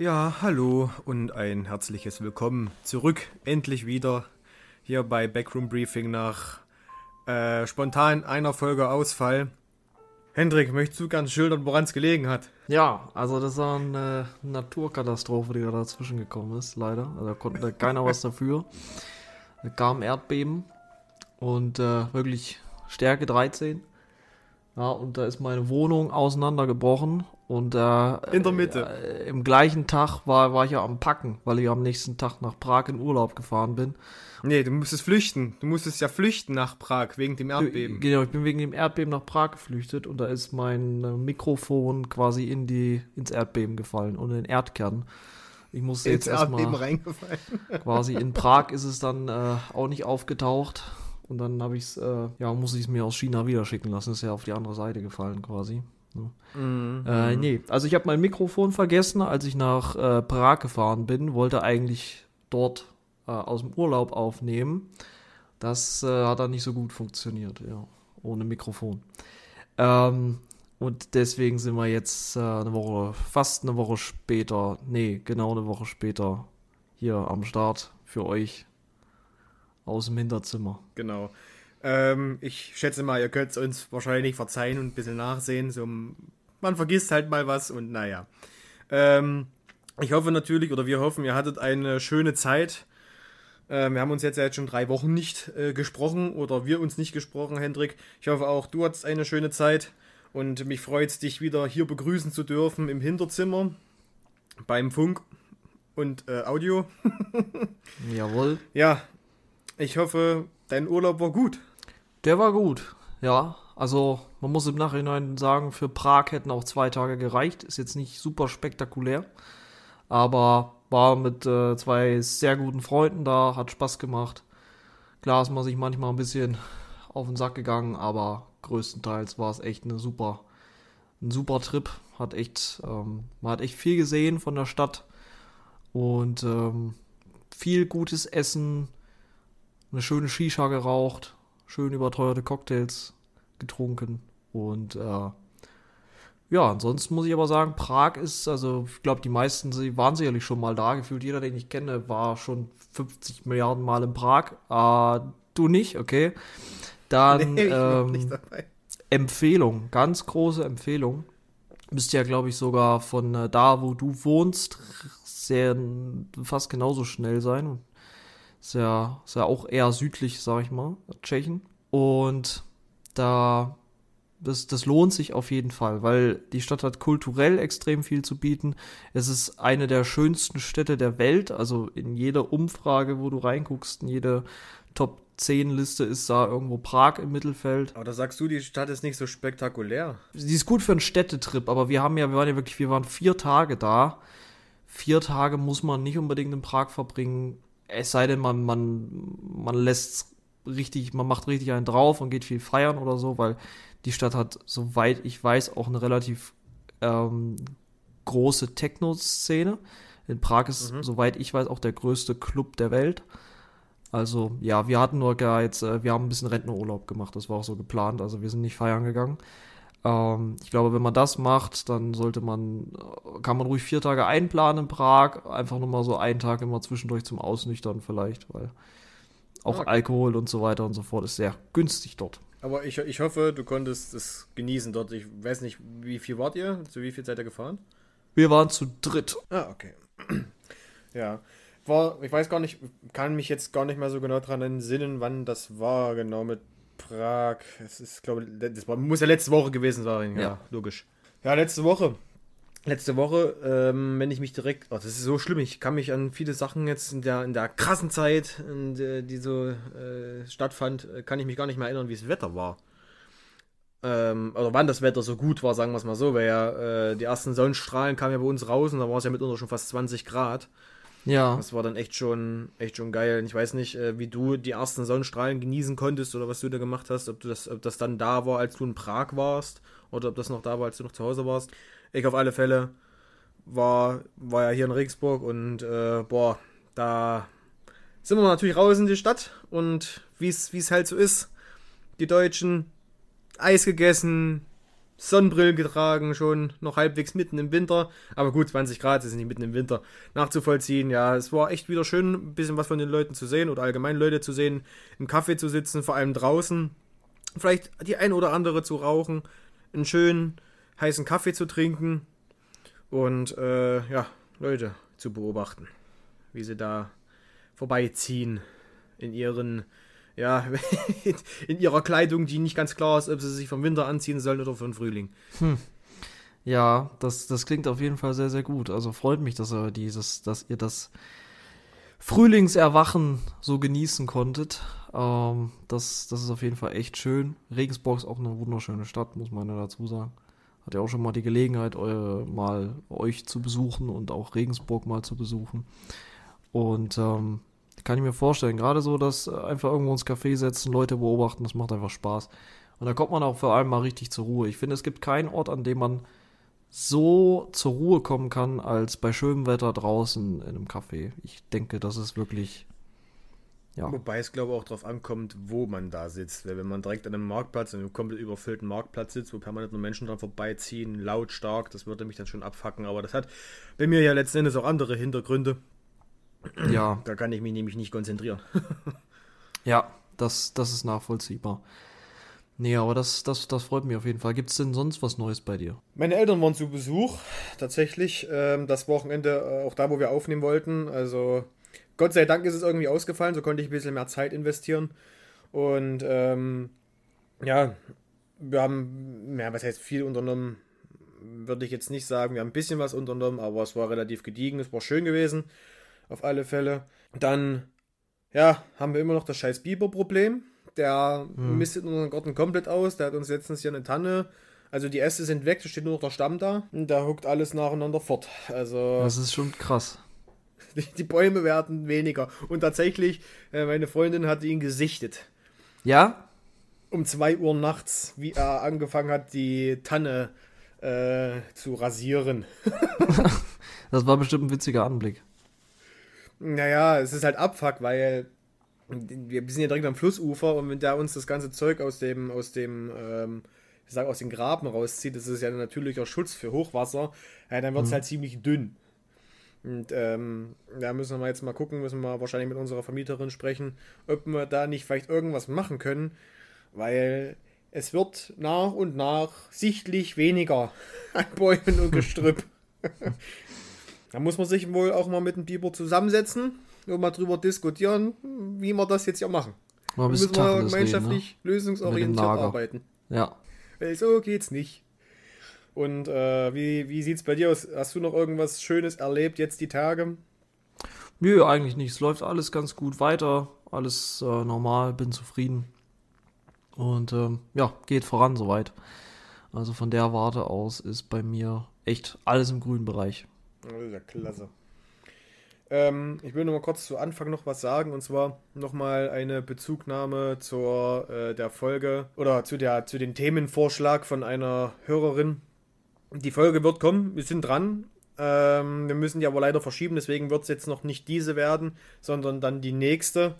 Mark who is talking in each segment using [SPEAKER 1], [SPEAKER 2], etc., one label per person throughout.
[SPEAKER 1] Ja, hallo und ein herzliches Willkommen zurück, endlich wieder hier bei Backroom Briefing nach äh, spontan einer Folge Ausfall. Hendrik, möchtest du ganz schildern, woran es gelegen hat?
[SPEAKER 2] Ja, also das war eine Naturkatastrophe, die da dazwischen gekommen ist, leider. Also da konnte keiner was dafür. Da kam Erdbeben und äh, wirklich Stärke 13. Ja, und da ist meine Wohnung auseinandergebrochen und äh,
[SPEAKER 1] in der Mitte.
[SPEAKER 2] Äh, Im gleichen Tag war, war ich ja am Packen, weil ich am nächsten Tag nach Prag in Urlaub gefahren bin.
[SPEAKER 1] Nee, du musstest flüchten. Du musstest ja flüchten nach Prag wegen dem Erdbeben.
[SPEAKER 2] Genau, ich bin wegen dem Erdbeben nach Prag geflüchtet und da ist mein äh, Mikrofon quasi in die, ins Erdbeben gefallen und in den Erdkern. Ich musste ins jetzt erstmal reingefallen. quasi in Prag ist es dann äh, auch nicht aufgetaucht und dann habe ich es, äh, ja, muss ich es mir aus China wieder schicken lassen. Ist ja auf die andere Seite gefallen quasi. Ne? Mhm. Äh, nee, also ich habe mein Mikrofon vergessen, als ich nach äh, Prag gefahren bin, wollte eigentlich dort äh, aus dem Urlaub aufnehmen. Das äh, hat dann nicht so gut funktioniert, ja, ohne Mikrofon. Ähm, und deswegen sind wir jetzt äh, eine Woche, fast eine Woche später, nee, genau eine Woche später hier am Start für euch aus dem Hinterzimmer.
[SPEAKER 1] Genau. Ähm, ich schätze mal, ihr könnt es uns wahrscheinlich verzeihen und ein bisschen nachsehen. So, man vergisst halt mal was und naja. Ähm, ich hoffe natürlich, oder wir hoffen, ihr hattet eine schöne Zeit. Ähm, wir haben uns jetzt ja jetzt schon drei Wochen nicht äh, gesprochen oder wir uns nicht gesprochen, Hendrik. Ich hoffe auch, du hattest eine schöne Zeit und mich freut es, dich wieder hier begrüßen zu dürfen im Hinterzimmer beim Funk und äh, Audio.
[SPEAKER 2] Jawohl.
[SPEAKER 1] Ja, ich hoffe, dein Urlaub war gut.
[SPEAKER 2] Der war gut, ja. Also man muss im Nachhinein sagen, für Prag hätten auch zwei Tage gereicht. Ist jetzt nicht super spektakulär, aber war mit äh, zwei sehr guten Freunden da, hat Spaß gemacht. Klar ist man sich manchmal ein bisschen auf den Sack gegangen, aber größtenteils war es echt eine super, ein super Trip. Hat echt, ähm, man hat echt viel gesehen von der Stadt und ähm, viel gutes Essen, eine schöne Shisha geraucht, schön überteuerte Cocktails getrunken und äh, ja, ansonsten muss ich aber sagen, Prag ist, also ich glaube, die meisten sie waren sicherlich schon mal da. Gefühlt jeder, den ich kenne, war schon 50 Milliarden Mal in Prag. Äh, du nicht, okay. Dann nee, ähm, Empfehlung, ganz große Empfehlung. Müsste ja, glaube ich, sogar von äh, da, wo du wohnst, sehr fast genauso schnell sein. Ist ja, ist ja auch eher südlich, sag ich mal, Tschechien. Und da, das, das lohnt sich auf jeden Fall, weil die Stadt hat kulturell extrem viel zu bieten. Es ist eine der schönsten Städte der Welt. Also in jeder Umfrage, wo du reinguckst, in jede Top 10 Liste ist da irgendwo Prag im Mittelfeld.
[SPEAKER 1] Aber da sagst du, die Stadt ist nicht so spektakulär.
[SPEAKER 2] Sie ist gut für einen Städtetrip, aber wir haben ja, wir waren ja wirklich, wir waren vier Tage da. Vier Tage muss man nicht unbedingt in Prag verbringen es sei denn, man, man, man lässt richtig, man macht richtig einen drauf und geht viel feiern oder so, weil die Stadt hat, soweit ich weiß, auch eine relativ ähm, große Techno-Szene. In Prag ist, mhm. soweit ich weiß, auch der größte Club der Welt. Also, ja, wir hatten nur gar jetzt, äh, wir haben ein bisschen Rentnerurlaub gemacht, das war auch so geplant, also wir sind nicht feiern gegangen. Ähm, ich glaube, wenn man das macht, dann sollte man, kann man ruhig vier Tage einplanen in Prag, einfach nur mal so einen Tag immer zwischendurch zum Ausnüchtern vielleicht, weil auch okay. Alkohol und so weiter und so fort ist sehr günstig dort.
[SPEAKER 1] Aber ich, ich hoffe, du konntest es genießen dort. Ich weiß nicht, wie viel wart ihr? Zu wie viel seid ihr gefahren?
[SPEAKER 2] Wir waren zu dritt.
[SPEAKER 1] Ah, okay. ja. War, ich weiß gar nicht, kann mich jetzt gar nicht mehr so genau daran entsinnen, wann das war, genau mit Prag. Es ist, glaube das muss ja letzte Woche gewesen sein. Ja, ja. logisch. Ja, letzte Woche. Letzte Woche, ähm, wenn ich mich direkt, oh, das ist so schlimm, ich kann mich an viele Sachen jetzt in der, in der krassen Zeit, der, die so äh, stattfand, äh, kann ich mich gar nicht mehr erinnern, wie das Wetter war. Ähm, oder wann das Wetter so gut war, sagen wir es mal so, weil ja äh, die ersten Sonnenstrahlen kamen ja bei uns raus und da war es ja mitunter schon fast 20 Grad. Ja. Das war dann echt schon, echt schon geil. Und ich weiß nicht, äh, wie du die ersten Sonnenstrahlen genießen konntest oder was du da gemacht hast, ob du das, ob das dann da war, als du in Prag warst, oder ob das noch da war, als du noch zu Hause warst. Ich auf alle Fälle war, war ja hier in Regensburg und äh, boah, da sind wir natürlich raus in die Stadt und wie es halt so ist, die Deutschen Eis gegessen, Sonnenbrillen getragen, schon noch halbwegs mitten im Winter. Aber gut, 20 Grad ist nicht mitten im Winter nachzuvollziehen. Ja, es war echt wieder schön, ein bisschen was von den Leuten zu sehen oder allgemein Leute zu sehen, im Kaffee zu sitzen, vor allem draußen. Vielleicht die ein oder andere zu rauchen, einen schönen heißen Kaffee zu trinken und äh, ja, Leute zu beobachten, wie sie da vorbeiziehen in ihren ja, in ihrer Kleidung, die nicht ganz klar ist, ob sie sich vom Winter anziehen sollen oder vom Frühling. Hm.
[SPEAKER 2] Ja, das, das klingt auf jeden Fall sehr, sehr gut. Also freut mich, dass ihr dieses, dass ihr das Frühlingserwachen so genießen konntet. Ähm, das, das ist auf jeden Fall echt schön. Regensburg ist auch eine wunderschöne Stadt, muss man ja dazu sagen. Hat ja auch schon mal die Gelegenheit, eu, mal euch zu besuchen und auch Regensburg mal zu besuchen. Und ähm, kann ich mir vorstellen. Gerade so, dass einfach irgendwo ins Café setzen, Leute beobachten, das macht einfach Spaß. Und da kommt man auch vor allem mal richtig zur Ruhe. Ich finde, es gibt keinen Ort, an dem man so zur Ruhe kommen kann, als bei schönem Wetter draußen in einem Café. Ich denke, das ist wirklich.
[SPEAKER 1] Ja. Wobei es, glaube ich, auch darauf ankommt, wo man da sitzt. Weil wenn man direkt an einem Marktplatz, an einem komplett überfüllten Marktplatz sitzt, wo permanent nur Menschen dran vorbeiziehen, lautstark, das würde mich dann schon abfacken. Aber das hat bei mir ja letzten Endes auch andere Hintergründe. Ja. Da kann ich mich nämlich nicht konzentrieren.
[SPEAKER 2] ja, das, das ist nachvollziehbar. Nee, aber das, das, das freut mich auf jeden Fall. Gibt es denn sonst was Neues bei dir?
[SPEAKER 1] Meine Eltern waren zu Besuch, tatsächlich. Ähm, das Wochenende, äh, auch da, wo wir aufnehmen wollten. Also, Gott sei Dank ist es irgendwie ausgefallen, so konnte ich ein bisschen mehr Zeit investieren. Und ähm, ja, wir haben, ja, was heißt viel unternommen, würde ich jetzt nicht sagen. Wir haben ein bisschen was unternommen, aber es war relativ gediegen, es war schön gewesen auf alle Fälle. Dann, ja, haben wir immer noch das scheiß Biber-Problem. Der hm. mistet unseren Garten komplett aus. Der hat uns letztens hier eine Tanne. Also die Äste sind weg, da steht nur noch der Stamm da. Und da huckt alles nacheinander fort. Also.
[SPEAKER 2] Das ist schon krass.
[SPEAKER 1] Die, die Bäume werden weniger. Und tatsächlich, äh, meine Freundin hat ihn gesichtet.
[SPEAKER 2] Ja?
[SPEAKER 1] Um 2 Uhr nachts, wie er angefangen hat, die Tanne äh, zu rasieren.
[SPEAKER 2] das war bestimmt ein witziger Anblick.
[SPEAKER 1] Naja, es ist halt Abfuck, weil wir sind ja direkt am Flussufer und wenn der uns das ganze Zeug aus dem, aus dem, ähm, ich sag aus den Graben rauszieht, das ist ja ein natürlicher Schutz für Hochwasser, ja, dann wird es mhm. halt ziemlich dünn. Und ähm, da müssen wir jetzt mal gucken, müssen wir wahrscheinlich mit unserer Vermieterin sprechen, ob wir da nicht vielleicht irgendwas machen können, weil es wird nach und nach sichtlich weniger an Bäumen und Gestrüpp. Da muss man sich wohl auch mal mit dem Biber zusammensetzen und mal drüber diskutieren, wie wir das jetzt ja machen. Mal ein müssen wir gemeinschaftlich reden, ne? lösungsorientiert arbeiten.
[SPEAKER 2] Ja.
[SPEAKER 1] Weil so geht's nicht. Und äh, wie, wie sieht's bei dir aus? Hast du noch irgendwas Schönes erlebt jetzt die Tage?
[SPEAKER 2] Nö, eigentlich nicht. Es läuft alles ganz gut weiter. Alles äh, normal, bin zufrieden. Und ähm, ja, geht voran soweit. Also von der Warte aus ist bei mir echt alles im grünen Bereich.
[SPEAKER 1] Das ist ja klasse. Ähm, ich will nur mal kurz zu Anfang noch was sagen und zwar nochmal eine Bezugnahme zur äh, der Folge oder zu der zu den Themenvorschlag von einer Hörerin. Die Folge wird kommen, wir sind dran. Ähm, wir müssen die aber leider verschieben, deswegen wird es jetzt noch nicht diese werden, sondern dann die nächste.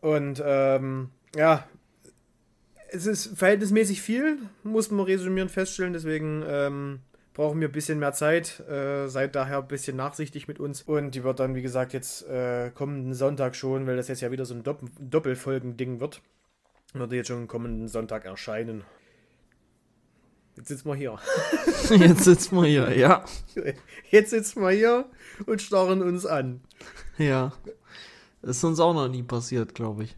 [SPEAKER 1] Und ähm, ja, es ist verhältnismäßig viel, muss man resümieren feststellen, deswegen ähm, brauchen wir ein bisschen mehr Zeit. Äh, seid daher ein bisschen nachsichtig mit uns. Und die wird dann, wie gesagt, jetzt äh, kommenden Sonntag schon, weil das jetzt ja wieder so ein Dopp Doppelfolgen-Ding wird, wird jetzt schon kommenden Sonntag erscheinen. Jetzt sitzen wir hier.
[SPEAKER 2] Jetzt sitzen wir hier, ja.
[SPEAKER 1] Jetzt sitzen wir hier und starren uns an.
[SPEAKER 2] Ja. Das ist uns auch noch nie passiert, glaube ich.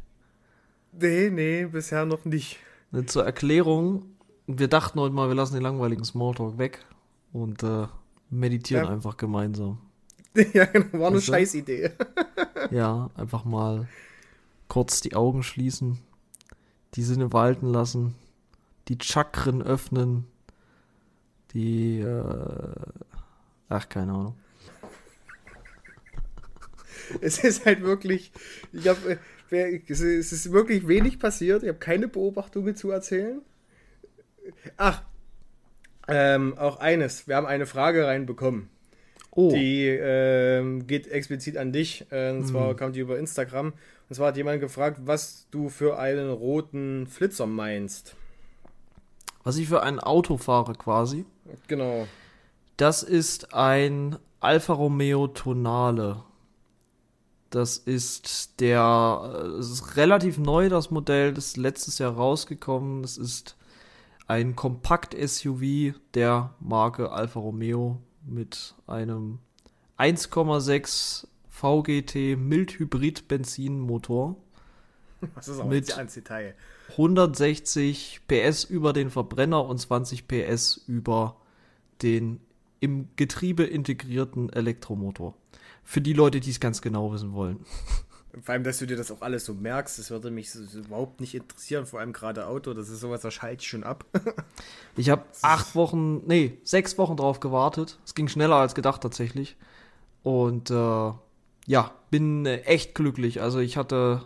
[SPEAKER 1] Nee, nee, bisher noch nicht.
[SPEAKER 2] Zur Erklärung, wir dachten heute mal, wir lassen den langweiligen Smalltalk weg und äh, meditieren ja. einfach gemeinsam.
[SPEAKER 1] Ja, genau, war eine weißt Scheißidee.
[SPEAKER 2] ja, einfach mal kurz die Augen schließen, die Sinne walten lassen, die Chakren öffnen, die, äh, ach, keine Ahnung.
[SPEAKER 1] Es ist halt wirklich, ich habe, äh, es ist wirklich wenig passiert. Ich habe keine Beobachtungen zu erzählen. Ach, ähm, auch eines, wir haben eine Frage reinbekommen. Oh. Die ähm, geht explizit an dich. Äh, und zwar mhm. kam die über Instagram. Und zwar hat jemand gefragt, was du für einen roten Flitzer meinst.
[SPEAKER 2] Was ich für ein Auto fahre quasi.
[SPEAKER 1] Genau.
[SPEAKER 2] Das ist ein Alfa Romeo Tonale. Das ist der, es ist relativ neu, das Modell, das ist letztes Jahr rausgekommen. Das ist ein Kompakt-SUV der Marke Alfa Romeo mit einem 1,6 VGT Mildhybrid Benzinmotor.
[SPEAKER 1] Das ist auch
[SPEAKER 2] Mit-
[SPEAKER 1] ans Detail.
[SPEAKER 2] 160 PS über den Verbrenner und 20 PS über den im Getriebe integrierten Elektromotor. Für die Leute, die es ganz genau wissen wollen.
[SPEAKER 1] Vor allem, dass du dir das auch alles so merkst, das würde mich so, so überhaupt nicht interessieren, vor allem gerade Auto, das ist sowas, das schalte ich schon ab.
[SPEAKER 2] Ich habe acht Wochen, nee, sechs Wochen drauf gewartet. Es ging schneller als gedacht tatsächlich. Und äh, ja, bin äh, echt glücklich. Also ich hatte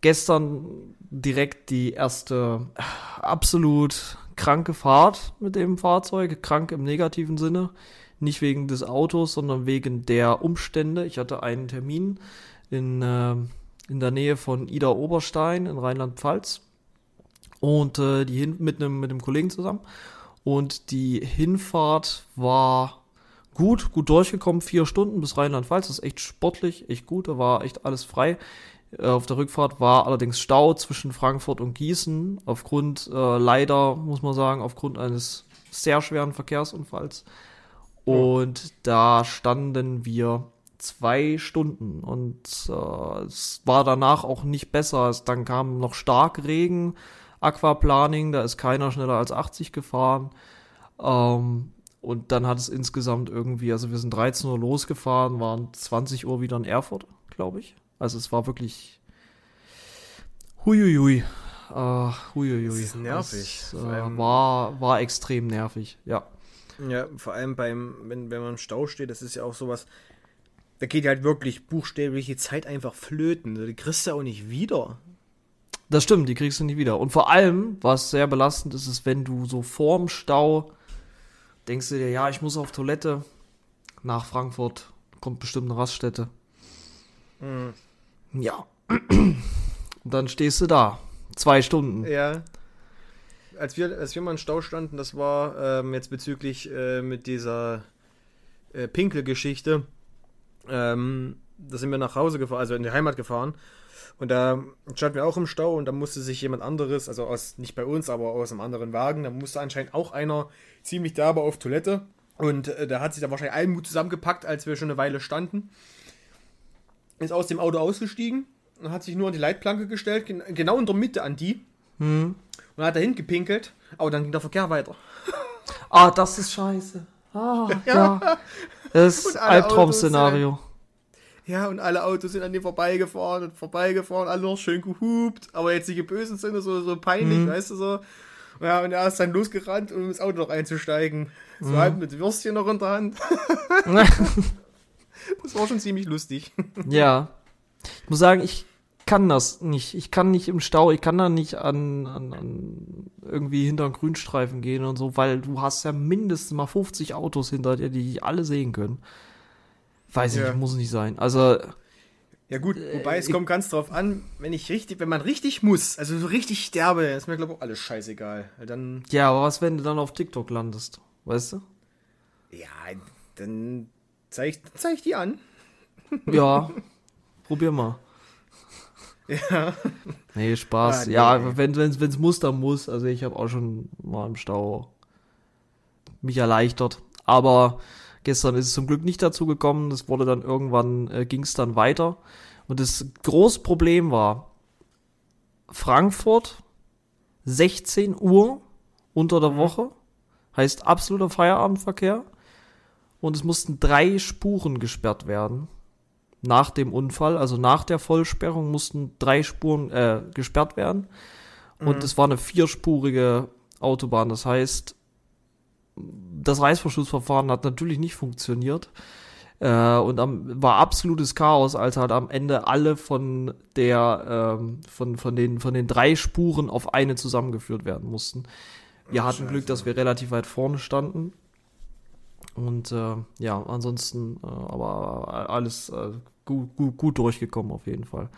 [SPEAKER 2] gestern direkt die erste äh, absolut kranke Fahrt mit dem Fahrzeug. Krank im negativen Sinne. Nicht wegen des Autos, sondern wegen der Umstände. Ich hatte einen Termin in, äh, in der Nähe von Ida Oberstein in Rheinland-Pfalz. Und äh, die hin mit einem mit einem Kollegen zusammen. Und die Hinfahrt war gut, gut durchgekommen, vier Stunden bis Rheinland-Pfalz. Das ist echt sportlich, echt gut. Da war echt alles frei. Äh, Auf der Rückfahrt war allerdings Stau zwischen Frankfurt und Gießen. Aufgrund, äh, leider muss man sagen, aufgrund eines sehr schweren Verkehrsunfalls. Und da standen wir zwei Stunden und äh, es war danach auch nicht besser. Es, dann kam noch Starkregen, Aquaplaning, da ist keiner schneller als 80 gefahren. Ähm, und dann hat es insgesamt irgendwie, also wir sind 13 Uhr losgefahren, waren 20 Uhr wieder in Erfurt, glaube ich. Also es war wirklich huiuiui. Äh, huiuiui.
[SPEAKER 1] Das ist nervig. Vor
[SPEAKER 2] äh, war, war extrem nervig, ja.
[SPEAKER 1] Ja, vor allem beim, wenn, wenn man im Stau steht, das ist ja auch sowas, da geht halt wirklich buchstäblich die Zeit einfach flöten. Die kriegst du ja auch nicht wieder.
[SPEAKER 2] Das stimmt, die kriegst du nicht wieder. Und vor allem, was sehr belastend ist, ist, wenn du so vorm Stau denkst du dir, ja, ich muss auf Toilette nach Frankfurt, kommt bestimmt eine Raststätte. Ja. Und dann stehst du da. Zwei Stunden.
[SPEAKER 1] Ja. Als wir, als wir mal im Stau standen, das war ähm, jetzt bezüglich äh, mit dieser äh, Pinkel-Geschichte. Ähm, da sind wir nach Hause gefahren, also in die Heimat gefahren. Und da standen wir auch im Stau und da musste sich jemand anderes, also aus, nicht bei uns, aber aus einem anderen Wagen, da musste anscheinend auch einer ziemlich derbe auf Toilette. Und äh, da hat sich da wahrscheinlich Almut zusammengepackt, als wir schon eine Weile standen. Ist aus dem Auto ausgestiegen und hat sich nur an die Leitplanke gestellt, gen genau in der Mitte an die.
[SPEAKER 2] Hm.
[SPEAKER 1] Und hat dahin gepinkelt, aber dann ging der Verkehr weiter.
[SPEAKER 2] Ah, das ist scheiße. Ah, ja. Das ist Albtraum-Szenario.
[SPEAKER 1] Ja, und alle Autos sind an dem vorbeigefahren und vorbeigefahren, alle noch schön gehupt, aber jetzt nicht im bösen Sinne, so, so peinlich,
[SPEAKER 2] Mhm.
[SPEAKER 1] weißt du so. Ja, und er ist dann losgerannt, um ins Auto noch einzusteigen. So
[SPEAKER 2] Mhm.
[SPEAKER 1] halb mit Würstchen noch in der Hand. Das war schon ziemlich lustig.
[SPEAKER 2] Ja. Ich muss sagen, ich kann das nicht. Ich kann nicht im Stau, ich kann da nicht an, an, an irgendwie hinter einen Grünstreifen gehen und so, weil du hast ja mindestens mal 50 Autos hinter dir, die alle sehen können. Weiß ich
[SPEAKER 1] Ja.
[SPEAKER 2] nicht, muss nicht sein. Also,
[SPEAKER 1] Ja gut, wobei es
[SPEAKER 2] ich-
[SPEAKER 1] kommt ganz drauf an, wenn ich richtig, wenn man richtig muss, also so richtig sterbe, ist mir glaube ich auch alles scheißegal. Dann,
[SPEAKER 2] ja, aber was, wenn du dann auf TikTok landest? Weißt du?
[SPEAKER 1] ja, dann zeig, zeig ich die an.
[SPEAKER 2] Ja, probier mal.
[SPEAKER 1] Ja.
[SPEAKER 2] Nee, Spaß.
[SPEAKER 1] Ah, nee.
[SPEAKER 2] Ja, wenn es wenn's muss, dann muss. Also ich habe auch schon mal im Stau mich erleichtert. Aber gestern ist es zum Glück nicht dazu gekommen. Das wurde dann irgendwann, äh, ging es dann weiter. Und das große Problem war, Frankfurt, 16 Uhr unter der Woche, heißt absoluter Feierabendverkehr. Und es mussten drei Spuren gesperrt werden nach dem Unfall, also nach der Vollsperrung, mussten drei Spuren äh, gesperrt werden. Und es war eine vierspurige Autobahn. Das heißt, das Reißverschlussverfahren hat natürlich nicht funktioniert. Äh, und am, war absolutes Chaos, als halt am Ende alle von der, ähm, von, von, den, von den drei Spuren auf eine zusammengeführt werden mussten. Wir hatten Glück, dass wir relativ weit vorne standen. Und äh, ja, ansonsten äh, aber alles äh, gut, gut, gut durchgekommen auf jeden Fall.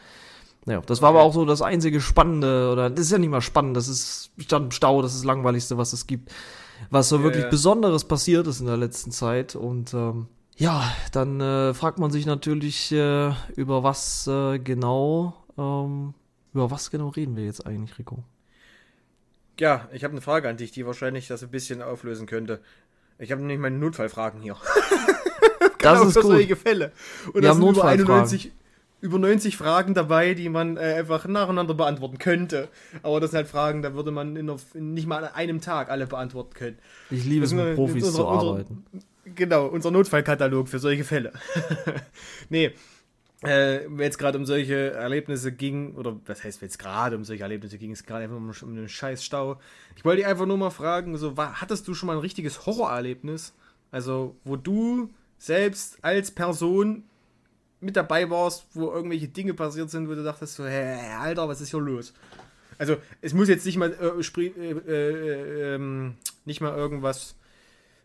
[SPEAKER 2] Ja, das war aber auch so das einzige Spannende, oder das ist ja nicht mal spannend, das ist, stand im Stau, das ist das Langweiligste, was es gibt. Was so wirklich
[SPEAKER 1] ja.
[SPEAKER 2] Besonderes passiert ist in der letzten Zeit. Und ähm, ja, dann äh, fragt man sich natürlich, äh, über was äh, genau, ähm, über was genau reden wir jetzt eigentlich, Rico?
[SPEAKER 1] Ja, ich habe eine Frage an dich, die wahrscheinlich das ein bisschen auflösen könnte. Ich habe nämlich meine Notfallfragen hier.
[SPEAKER 2] Das
[SPEAKER 1] Genau
[SPEAKER 2] ist
[SPEAKER 1] für
[SPEAKER 2] gut.
[SPEAKER 1] solche Fälle. Und
[SPEAKER 2] Wir
[SPEAKER 1] da sind über
[SPEAKER 2] Notfallfragen.
[SPEAKER 1] 91, über 90 Fragen dabei, die man äh, einfach nacheinander beantworten könnte. Aber das sind halt Fragen, da würde man in, einer, in nicht mal an einem Tag alle beantworten können.
[SPEAKER 2] Ich liebe es, mit Profis
[SPEAKER 1] unser-
[SPEAKER 2] zu
[SPEAKER 1] unser-
[SPEAKER 2] arbeiten.
[SPEAKER 1] Genau, unser Notfallkatalog für solche Fälle. nee, äh, wenn es gerade um solche Erlebnisse ging, oder was heißt, wenn es gerade um solche Erlebnisse ging, es gerade einfach um, um einen scheiß Stau. Ich wollte dich einfach nur mal fragen, so, wa- hattest du schon mal ein richtiges Horrorerlebnis? Also, wo du selbst als Person mit dabei warst, wo irgendwelche Dinge passiert sind, wo du dachtest so, hä, Alter, was ist hier los? Also, es muss jetzt nicht mal, äh, äh, äh, ähm, nicht mal irgendwas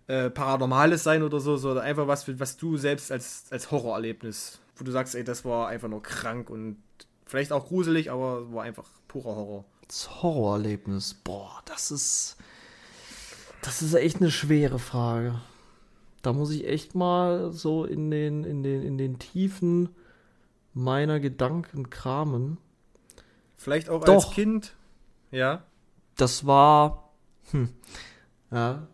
[SPEAKER 1] äh, Paranormales sein oder so, sondern einfach was, was du selbst als, als Horrorerlebnis, wo du sagst, ey, das war einfach nur krank und vielleicht auch gruselig, aber war einfach purer Horror.
[SPEAKER 2] Das Horrorerlebnis, boah, das ist, das ist echt eine schwere Frage. Da muss ich echt mal so in den, in den, in den Tiefen meiner Gedanken kramen.
[SPEAKER 1] Vielleicht auch
[SPEAKER 2] Doch.
[SPEAKER 1] als Kind. Ja.
[SPEAKER 2] Das war, hm, ja,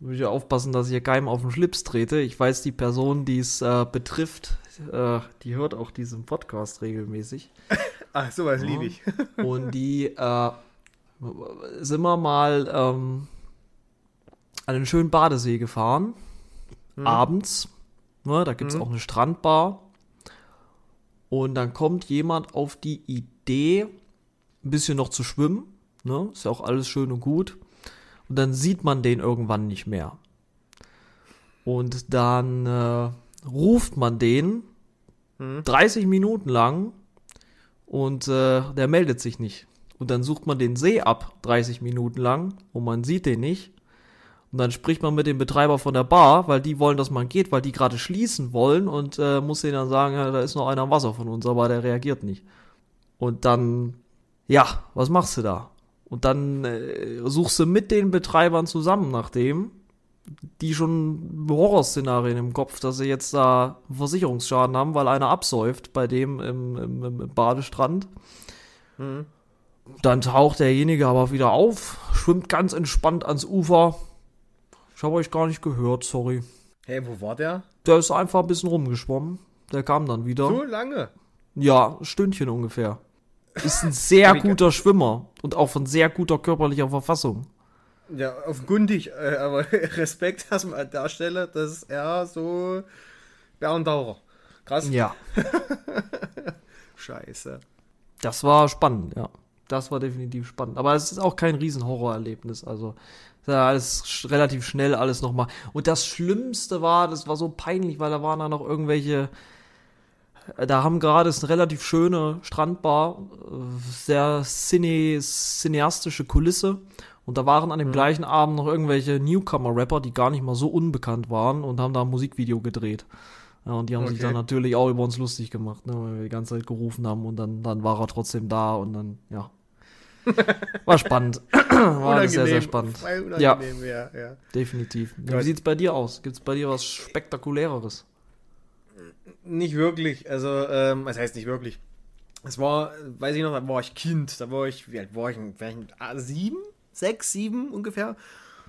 [SPEAKER 2] muss ich aufpassen, dass ich hier keinem auf den Schlips trete. Ich weiß, die Person, die es äh, betrifft, äh, die hört auch diesen Podcast regelmäßig.
[SPEAKER 1] Ach, sowas
[SPEAKER 2] Ja.
[SPEAKER 1] liebe ich.
[SPEAKER 2] Und die äh, sind wir mal ähm, an einen schönen Badesee gefahren.
[SPEAKER 1] Hm.
[SPEAKER 2] Abends. Ne, da gibt es
[SPEAKER 1] Mhm.
[SPEAKER 2] auch eine Strandbar. Und dann kommt jemand auf die Idee, ein bisschen noch zu schwimmen. Ne? Ist ja auch alles schön und gut. Und dann sieht man den irgendwann nicht mehr. Und dann äh, ruft man den
[SPEAKER 1] Hm.
[SPEAKER 2] 30 Minuten lang und äh, der meldet sich nicht. Und dann sucht man den See ab, 30 Minuten lang, und man sieht den nicht. Und dann spricht man mit dem Betreiber von der Bar, weil die wollen, dass man geht, weil die gerade schließen wollen und äh, muss denen dann sagen, ja, da ist noch einer am Wasser von uns, aber der reagiert nicht. Und dann, ja, was machst du da? Und dann äh, suchst du mit den Betreibern zusammen nach dem, die schon Horrorszenarien im Kopf, dass sie jetzt da einen Versicherungsschaden haben, weil einer absäuft bei dem im, im, im Badestrand.
[SPEAKER 1] Hm.
[SPEAKER 2] Dann taucht derjenige aber wieder auf, schwimmt ganz entspannt ans Ufer. Ich habe euch gar nicht gehört, sorry.
[SPEAKER 1] Hey, wo war der?
[SPEAKER 2] Der ist einfach ein bisschen rumgeschwommen. Der kam dann wieder.
[SPEAKER 1] So lange.
[SPEAKER 2] Ja, ein Stündchen ungefähr. Ist ein sehr guter Schwimmer und auch von sehr guter körperlicher Verfassung.
[SPEAKER 1] Ja, offenkundig, äh, aber Respekt erstmal an der Stelle, das ist eher so Bärendauer. Krass.
[SPEAKER 2] Ja.
[SPEAKER 1] Scheiße.
[SPEAKER 2] Das war spannend, ja. Das war definitiv spannend. Aber es ist auch kein Riesenhorrorerlebnis. Also, ist ja alles relativ schnell alles nochmal. Und das Schlimmste war, das war so peinlich, weil da waren da noch irgendwelche. Da haben gerade, ist eine relativ schöne Strandbar, äh, sehr cine, cineastische Kulisse. Und da waren an dem gleichen Abend noch irgendwelche Newcomer-Rapper, die gar nicht mal so unbekannt waren und haben da ein Musikvideo gedreht. Ja, und die haben sich
[SPEAKER 1] Okay.
[SPEAKER 2] dann natürlich auch über uns lustig gemacht, ne, weil wir die ganze Zeit gerufen haben und dann, dann war er trotzdem da und dann, ja. War spannend. war alles sehr, sehr spannend.
[SPEAKER 1] Unangenehm, ja. ja.
[SPEAKER 2] Definitiv. Ja,
[SPEAKER 1] Ja.
[SPEAKER 2] wie sieht's bei dir aus? Gibt's bei dir was Spektakuläreres?
[SPEAKER 1] Nicht wirklich, also, ähm, was heißt nicht wirklich? Es war, weiß ich noch, da war ich Kind, da war ich, wie alt war ich? Ich ah, sieben? Sechs, sieben ungefähr?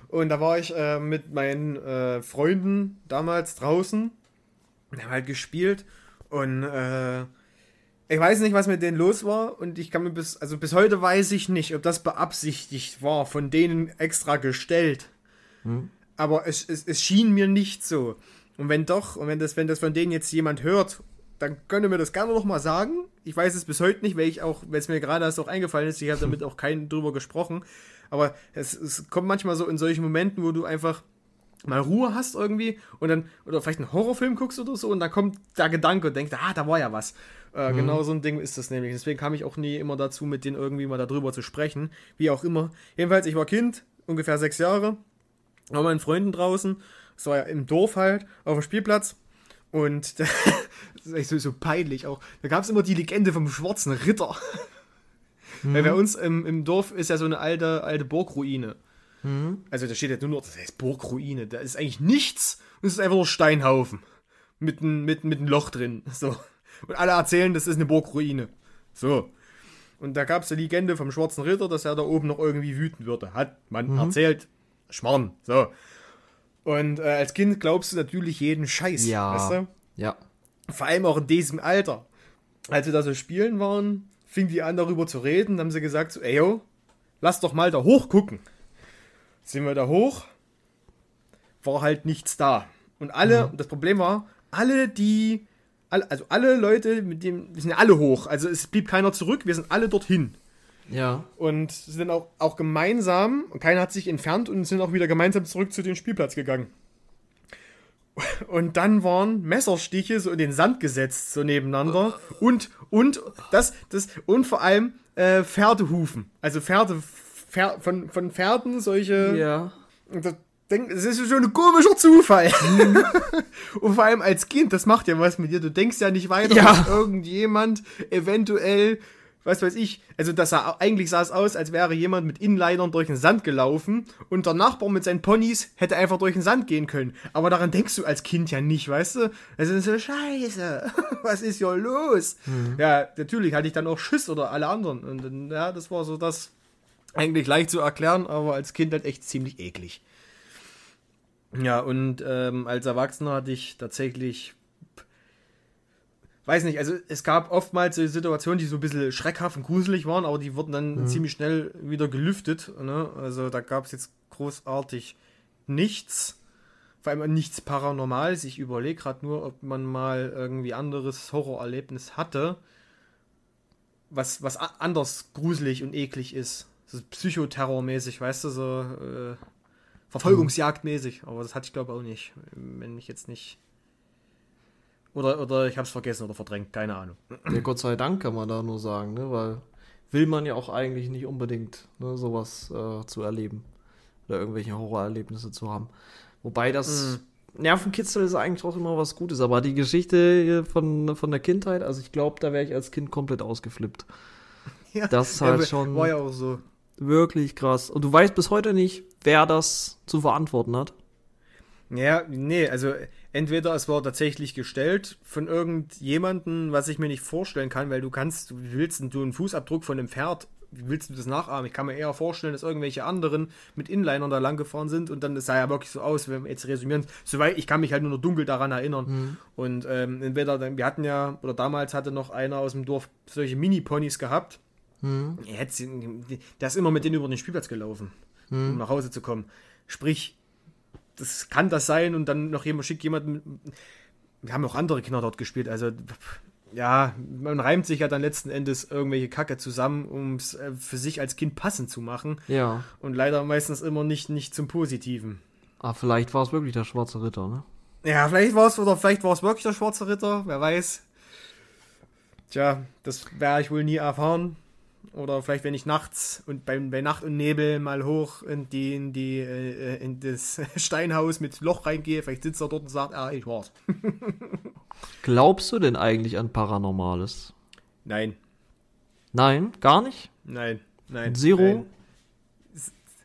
[SPEAKER 1] Und da war ich äh, mit meinen äh, Freunden damals draußen und haben halt gespielt und äh, ich weiß nicht, was mit denen los war und ich kann mir bis, also bis heute weiß ich nicht, ob das beabsichtigt war, von denen extra gestellt.
[SPEAKER 2] Hm?
[SPEAKER 1] Aber es, es, es schien mir nicht so. Und wenn doch, und wenn das, wenn das von denen jetzt jemand hört, dann könnte mir das gerne noch mal sagen. Ich weiß es bis heute nicht, weil ich auch, weil es mir gerade erst auch eingefallen ist, ich habe damit auch keinen drüber gesprochen. Aber es, es kommt manchmal so in solchen Momenten, wo du einfach mal Ruhe hast irgendwie und dann, oder vielleicht einen Horrorfilm guckst oder so und dann kommt der Gedanke und denkst, ah, da war ja was. Äh, Genau so ein Ding ist das nämlich. Deswegen kam ich auch nie immer dazu, mit denen irgendwie mal darüber zu sprechen. Wie auch immer. Jedenfalls, ich war Kind, ungefähr sechs Jahre, war mit meinen Freunden draußen. Es war ja im Dorf halt, auf dem Spielplatz. Und das ist echt so, so peinlich auch. Da gab es immer die Legende vom schwarzen Ritter. Mhm. Weil bei uns im, im Dorf ist ja so eine alte, alte Burgruine. Mhm. Also da steht ja nur noch, das heißt Burgruine. Da ist eigentlich nichts und es ist einfach nur Steinhaufen. Mit einem mit, mit ein Loch drin. So. Und alle erzählen, das ist eine Burgruine. So. Und da gab es eine Legende vom Schwarzen Ritter, dass er da oben noch irgendwie wüten würde. Hat man mhm. erzählt. Schmarrn. So. Und äh, als Kind glaubst du natürlich jeden Scheiß.
[SPEAKER 2] Ja. Weißt du? Ja.
[SPEAKER 1] Vor allem auch in diesem Alter. Als wir da so spielen waren, fing die an darüber zu reden. Dann haben sie gesagt so, ey yo, lass doch mal da hoch gucken. Sind wir da hoch, war halt nichts da. Und alle, mhm. das Problem war, alle die, also alle Leute, mit dem, wir sind alle hoch. Also es blieb keiner zurück, wir sind alle dorthin.
[SPEAKER 2] Ja.
[SPEAKER 1] Und sind auch, auch gemeinsam, und keiner hat sich entfernt und sind auch wieder gemeinsam zurück zu dem Spielplatz gegangen. Und dann waren Messerstiche so in den Sand gesetzt, so nebeneinander. Und, und, das, das, und vor allem äh, Pferdehufen. Also Pferde, Pferd, von, von Pferden solche.
[SPEAKER 2] Ja.
[SPEAKER 1] Das, das ist schon ein komischer Zufall. Mhm. und vor allem als Kind, das macht ja was mit dir. Du denkst ja nicht weiter,
[SPEAKER 2] ja.
[SPEAKER 1] dass irgendjemand eventuell was weiß ich, also das sah, eigentlich sah es aus, als wäre jemand mit Inlinern durch den Sand gelaufen und der Nachbar mit seinen Ponys hätte einfach durch den Sand gehen können. Aber daran denkst du als Kind ja nicht, weißt du? Also so, scheiße, was ist hier los? Mhm. Ja, natürlich hatte ich dann auch Schiss oder alle anderen. Und ja, das war so das eigentlich leicht zu erklären, aber als Kind halt echt ziemlich eklig. Ja, und ähm, als Erwachsener hatte ich tatsächlich weiß nicht, also es gab oftmals so Situationen, die so ein bisschen schreckhaft und gruselig waren, aber die wurden dann mhm. ziemlich schnell wieder gelüftet. Ne? Also da gab es jetzt großartig nichts. Vor allem nichts Paranormales. Ich überlege gerade nur, ob man mal irgendwie anderes Horrorerlebnis hatte, was, was anders gruselig und eklig ist. So Psychoterrormäßig, weißt du, so äh, Verfolgungsjagdmäßig. Aber das hatte ich glaube auch nicht, wenn ich jetzt nicht oder, oder ich habe es vergessen oder verdrängt, keine Ahnung.
[SPEAKER 2] Ja, Gott sei Dank kann man da nur sagen, ne? weil will man ja auch eigentlich nicht unbedingt ne, sowas äh, zu erleben oder irgendwelche Horrorerlebnisse zu haben. Wobei das mm. Nervenkitzel ist eigentlich auch immer was Gutes, aber die Geschichte von, von der Kindheit, also ich glaube, da wäre ich als Kind komplett ausgeflippt. Ja, das ist halt ja, schon
[SPEAKER 1] war ja auch so.
[SPEAKER 2] Wirklich krass. Und du weißt bis heute nicht, wer das zu verantworten hat.
[SPEAKER 1] Ja, nee, also entweder es war tatsächlich gestellt von irgendjemandem, was ich mir nicht vorstellen kann, weil du kannst, du willst du einen Fußabdruck von einem Pferd, willst du das nachahmen? Ich kann mir eher vorstellen, dass irgendwelche anderen mit Inlinern da lang gefahren sind und dann sah ja wirklich so aus, wenn wir jetzt resümieren, soweit ich kann mich halt nur noch dunkel daran erinnern. Mhm. Und ähm, entweder, wir hatten ja, oder damals hatte noch einer aus dem Dorf solche Mini-Ponys gehabt. Mhm. Der ist immer mit denen über den Spielplatz gelaufen, mhm. um nach Hause zu kommen. Sprich, das kann das sein und dann noch jemand schickt jemanden. Wir haben auch andere Kinder dort gespielt, also ja, man reimt sich ja dann letzten Endes irgendwelche Kacke zusammen, um es äh, für sich als Kind passend zu machen.
[SPEAKER 2] Ja.
[SPEAKER 1] Und leider meistens immer nicht, nicht zum Positiven.
[SPEAKER 2] Ah, vielleicht war es wirklich der Schwarze Ritter, ne?
[SPEAKER 1] Ja, vielleicht war es, oder vielleicht war es wirklich der Schwarze Ritter, wer weiß. Tja, das werde ich wohl nie erfahren. Oder vielleicht, wenn ich nachts und bei, bei Nacht und Nebel mal hoch in, die, in, die, äh, in das Steinhaus mit Loch reingehe, vielleicht sitzt er dort und sagt, ah, ich war's.
[SPEAKER 2] Glaubst du denn eigentlich an Paranormales?
[SPEAKER 1] Nein.
[SPEAKER 2] Nein, gar nicht?
[SPEAKER 1] Nein, nein.
[SPEAKER 2] Zero? Nein.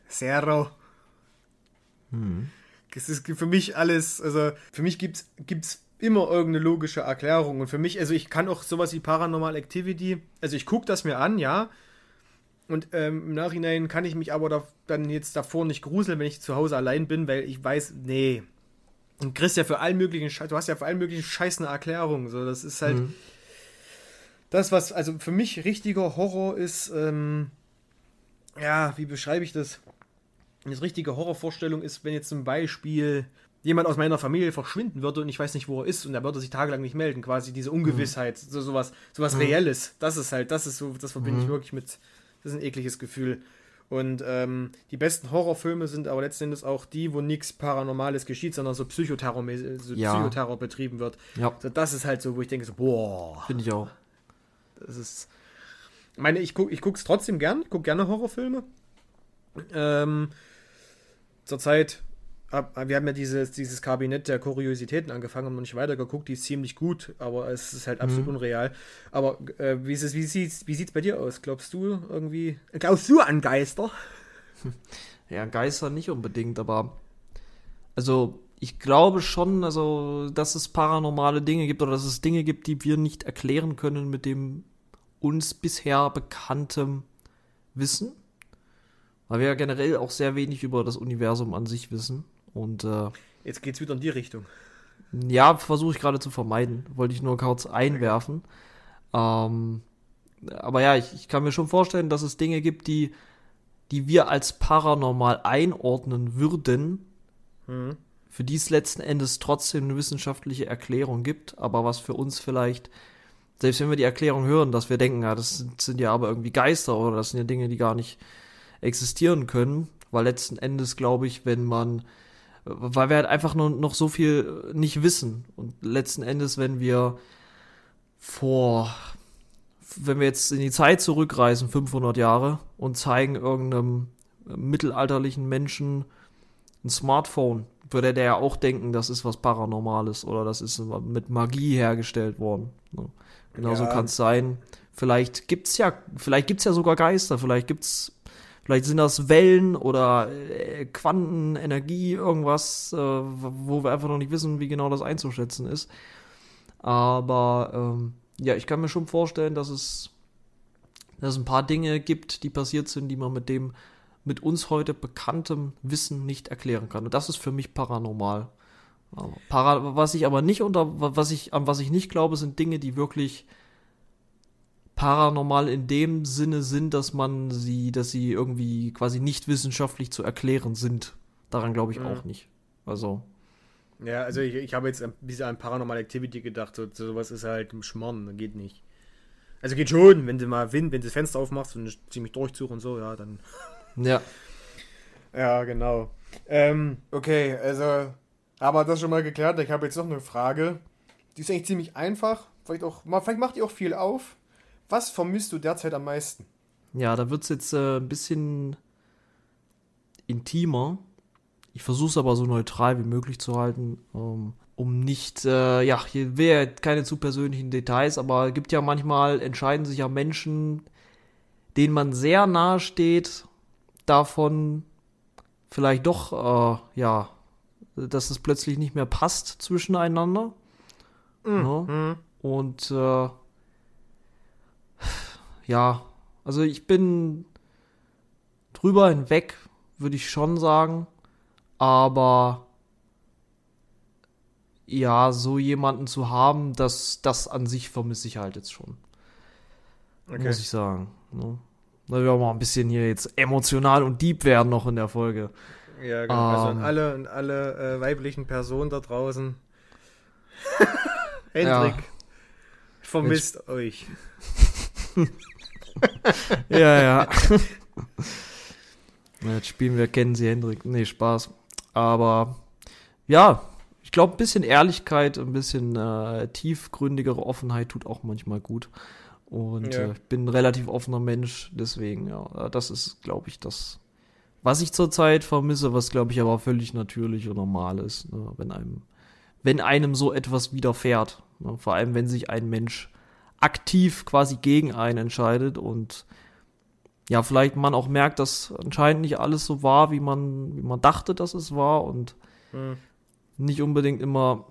[SPEAKER 1] Zero. Hm. Es ist für mich alles, also für mich gibt's, gibt's immer irgendeine logische Erklärung. Und für mich, also ich kann auch sowas wie Paranormal Activity, also ich gucke das mir an, ja. Und ähm, im Nachhinein kann ich mich aber da, dann jetzt davor nicht gruseln, wenn ich zu Hause allein bin, weil ich weiß, nee. Und kriegst ja für allen möglichen Scheiß, du hast ja für allen möglichen Scheiß eine Erklärung. So, das ist halt. Mhm. Das, was, also für mich richtiger Horror ist, ähm, ja, wie beschreibe ich das? Eine richtige Horrorvorstellung ist, wenn jetzt zum Beispiel jemand aus meiner Familie verschwinden würde und ich weiß nicht, wo er ist und er würde sich tagelang nicht melden, quasi diese Ungewissheit, mhm. so sowas, sowas mhm. Reelles. Das ist halt, das ist so, das verbinde mhm. ich wirklich mit, das ist ein ekliges Gefühl. Und ähm, die besten Horrorfilme sind aber letzten Endes auch die, wo nichts Paranormales geschieht, sondern so Psychoterror, so ja. Psychoterror betrieben wird.
[SPEAKER 2] Ja.
[SPEAKER 1] So, das ist halt so, wo ich denke, so, boah.
[SPEAKER 2] Finde ich auch.
[SPEAKER 1] Das ist. Ich meine, ich gucke ich es trotzdem gern, ich gucke gerne Horrorfilme. Ähm, zurzeit wir haben ja dieses, dieses Kabinett der Kuriositäten angefangen und noch nicht weitergeguckt. Die ist ziemlich gut, aber es ist halt absolut mhm. unreal. Aber äh, wie, ist es, wie sieht es wie sieht's bei dir aus? Glaubst du irgendwie. Glaubst du an Geister?
[SPEAKER 2] Ja, Geister nicht unbedingt, aber. Also, ich glaube schon, also, dass es paranormale Dinge gibt oder dass es Dinge gibt, die wir nicht erklären können mit dem uns bisher bekanntem Wissen. Weil wir ja generell auch sehr wenig über das Universum an sich wissen. Und äh,
[SPEAKER 1] jetzt geht's wieder in die Richtung.
[SPEAKER 2] Ja, versuche ich gerade zu vermeiden. Wollte ich nur kurz einwerfen. Ähm, aber ja, ich, ich, kann mir schon vorstellen, dass es Dinge gibt, die, die wir als paranormal einordnen würden, mhm. für die es letzten Endes trotzdem eine wissenschaftliche Erklärung gibt, aber was für uns vielleicht, selbst wenn wir die Erklärung hören, dass wir denken, ja, das sind, sind ja aber irgendwie Geister oder das sind ja Dinge, die gar nicht existieren können, weil letzten Endes glaube ich, wenn man weil wir halt einfach nur noch so viel nicht wissen. Und letzten Endes, wenn wir vor, wenn wir jetzt in die Zeit zurückreisen, 500 Jahre, und zeigen irgendeinem mittelalterlichen Menschen ein Smartphone, würde der ja auch denken, das ist was Paranormales oder das ist mit Magie hergestellt worden. Ne? Genauso ja. kann es sein. Vielleicht gibt's ja, vielleicht gibt's ja sogar Geister, vielleicht gibt's Vielleicht sind das Wellen oder äh, Quantenenergie, irgendwas, äh, wo wir einfach noch nicht wissen, wie genau das einzuschätzen ist. Aber ähm, ja, ich kann mir schon vorstellen, dass es, dass es ein paar Dinge gibt, die passiert sind, die man mit dem mit uns heute bekanntem Wissen nicht erklären kann. Und das ist für mich paranormal. Para, was ich aber nicht unter, was ich, an was ich nicht glaube, sind Dinge, die wirklich paranormal in dem Sinne sind, dass man sie, dass sie irgendwie quasi nicht wissenschaftlich zu erklären sind. Daran glaube ich mhm. auch nicht. Also.
[SPEAKER 1] Ja, also ich, ich habe jetzt ein bisschen an Paranormal Activity gedacht, so, sowas ist halt im Schmarrn, geht nicht. Also geht schon, wenn du mal Wind, wenn du das Fenster aufmachst und ziemlich durchzug und so, ja, dann.
[SPEAKER 2] Ja.
[SPEAKER 1] ja, genau. Ähm, okay, also, aber das schon mal geklärt. Ich habe jetzt noch eine Frage. Die ist eigentlich ziemlich einfach. Vielleicht auch, vielleicht macht die auch viel auf. Was vermisst du derzeit am meisten?
[SPEAKER 2] Ja, da wird es jetzt äh, ein bisschen intimer. Ich versuche es aber so neutral wie möglich zu halten, ähm, um nicht, äh, ja, hier wäre keine zu persönlichen Details, aber es gibt ja manchmal, entscheiden sich ja Menschen, denen man sehr nahe steht, davon vielleicht doch, äh, ja, dass es plötzlich nicht mehr passt zwischeneinander. Mhm. Ne? Mhm. Und äh, ja, also ich bin drüber hinweg, würde ich schon sagen. Aber ja, so jemanden zu haben, das, das an sich vermisse ich halt jetzt schon. Okay. Muss ich sagen. Ne? Da wir auch mal ein bisschen hier jetzt emotional und deep werden noch in der Folge.
[SPEAKER 1] Ja, genau. Um, also an ähm. alle, an alle äh, weiblichen Personen da draußen. Hendrik, ja. vermisst Mensch. euch.
[SPEAKER 2] ja, ja. Jetzt spielen wir Kennen Sie Hendrik. Nee, Spaß. Aber ja, ich glaube, ein bisschen Ehrlichkeit, ein bisschen äh, tiefgründigere Offenheit tut auch manchmal gut. Und ja. äh, ich bin ein relativ offener Mensch, deswegen, ja, das ist, glaube ich, das, was ich zurzeit vermisse, was, glaube ich, aber völlig natürlich und normal ist, ne? wenn einem, wenn einem so etwas widerfährt. Ne? Vor allem, wenn sich ein Mensch aktiv quasi gegen einen entscheidet und ja, vielleicht man auch merkt, dass anscheinend nicht alles so war, wie man, wie man dachte, dass es war und hm. nicht unbedingt immer.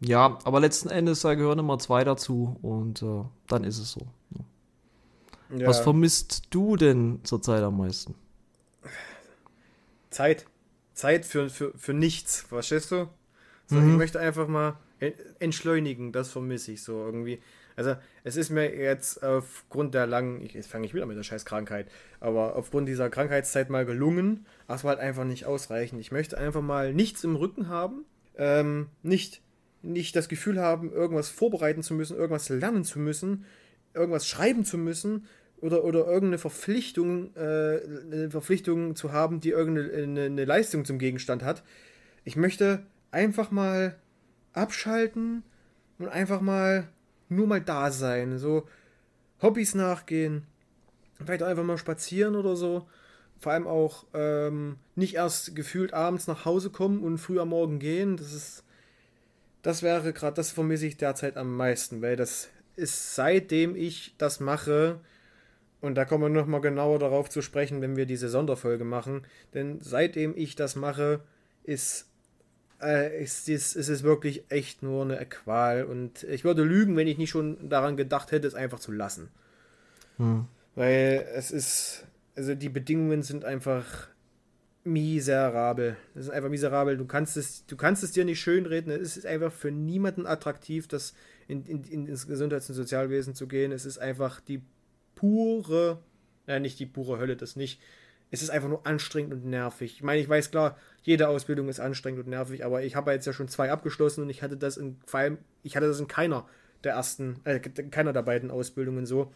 [SPEAKER 2] Ja, aber letzten Endes da gehören immer zwei dazu und äh, dann ist es so. Ne? Ja. Was vermisst du denn zurzeit am meisten?
[SPEAKER 1] Zeit. Zeit für, für, für nichts, verstehst du? So, mhm. Ich möchte einfach mal entschleunigen, das vermisse ich so irgendwie. Also es ist mir jetzt aufgrund der langen, jetzt fange ich wieder mit der scheiß Krankheit, aber aufgrund dieser Krankheitszeit mal gelungen, aber es war halt einfach nicht ausreichend. Ich möchte einfach mal nichts im Rücken haben, ähm, nicht, nicht das Gefühl haben, irgendwas vorbereiten zu müssen, irgendwas lernen zu müssen, irgendwas schreiben zu müssen oder, oder irgendeine Verpflichtung, äh, eine Verpflichtung zu haben, die irgendeine eine Leistung zum Gegenstand hat. Ich möchte einfach mal abschalten und einfach mal nur mal da sein. So Hobbys nachgehen. Vielleicht einfach mal spazieren oder so. vor allem auch ähm, nicht erst gefühlt abends nach Hause kommen und früh am Morgen gehen. Das ist, das wäre gerade, das vermisse ich derzeit am meisten, weil das ist seitdem ich das mache, und da kommen wir nochmal genauer darauf zu sprechen, wenn wir diese Sonderfolge machen, denn seitdem ich das mache, ist, äh, ist, ist, ist es wirklich echt nur eine Qual. Und ich würde lügen, wenn ich nicht schon daran gedacht hätte, es einfach zu lassen. Hm. Weil es ist, also die Bedingungen sind einfach miserabel. Es ist einfach miserabel. Du kannst es, du kannst es dir nicht schönreden. Es ist einfach für niemanden attraktiv, das in, in, in, ins Gesundheits- und Sozialwesen zu gehen. Es ist einfach die pure, ja nicht die pure Hölle, das nicht. Es ist einfach nur anstrengend und nervig. Ich meine, ich weiß klar, jede Ausbildung ist anstrengend und nervig, aber ich habe jetzt ja schon zwei abgeschlossen und ich hatte das in vor allem, ich hatte das in keiner der ersten, äh, keiner der beiden Ausbildungen so.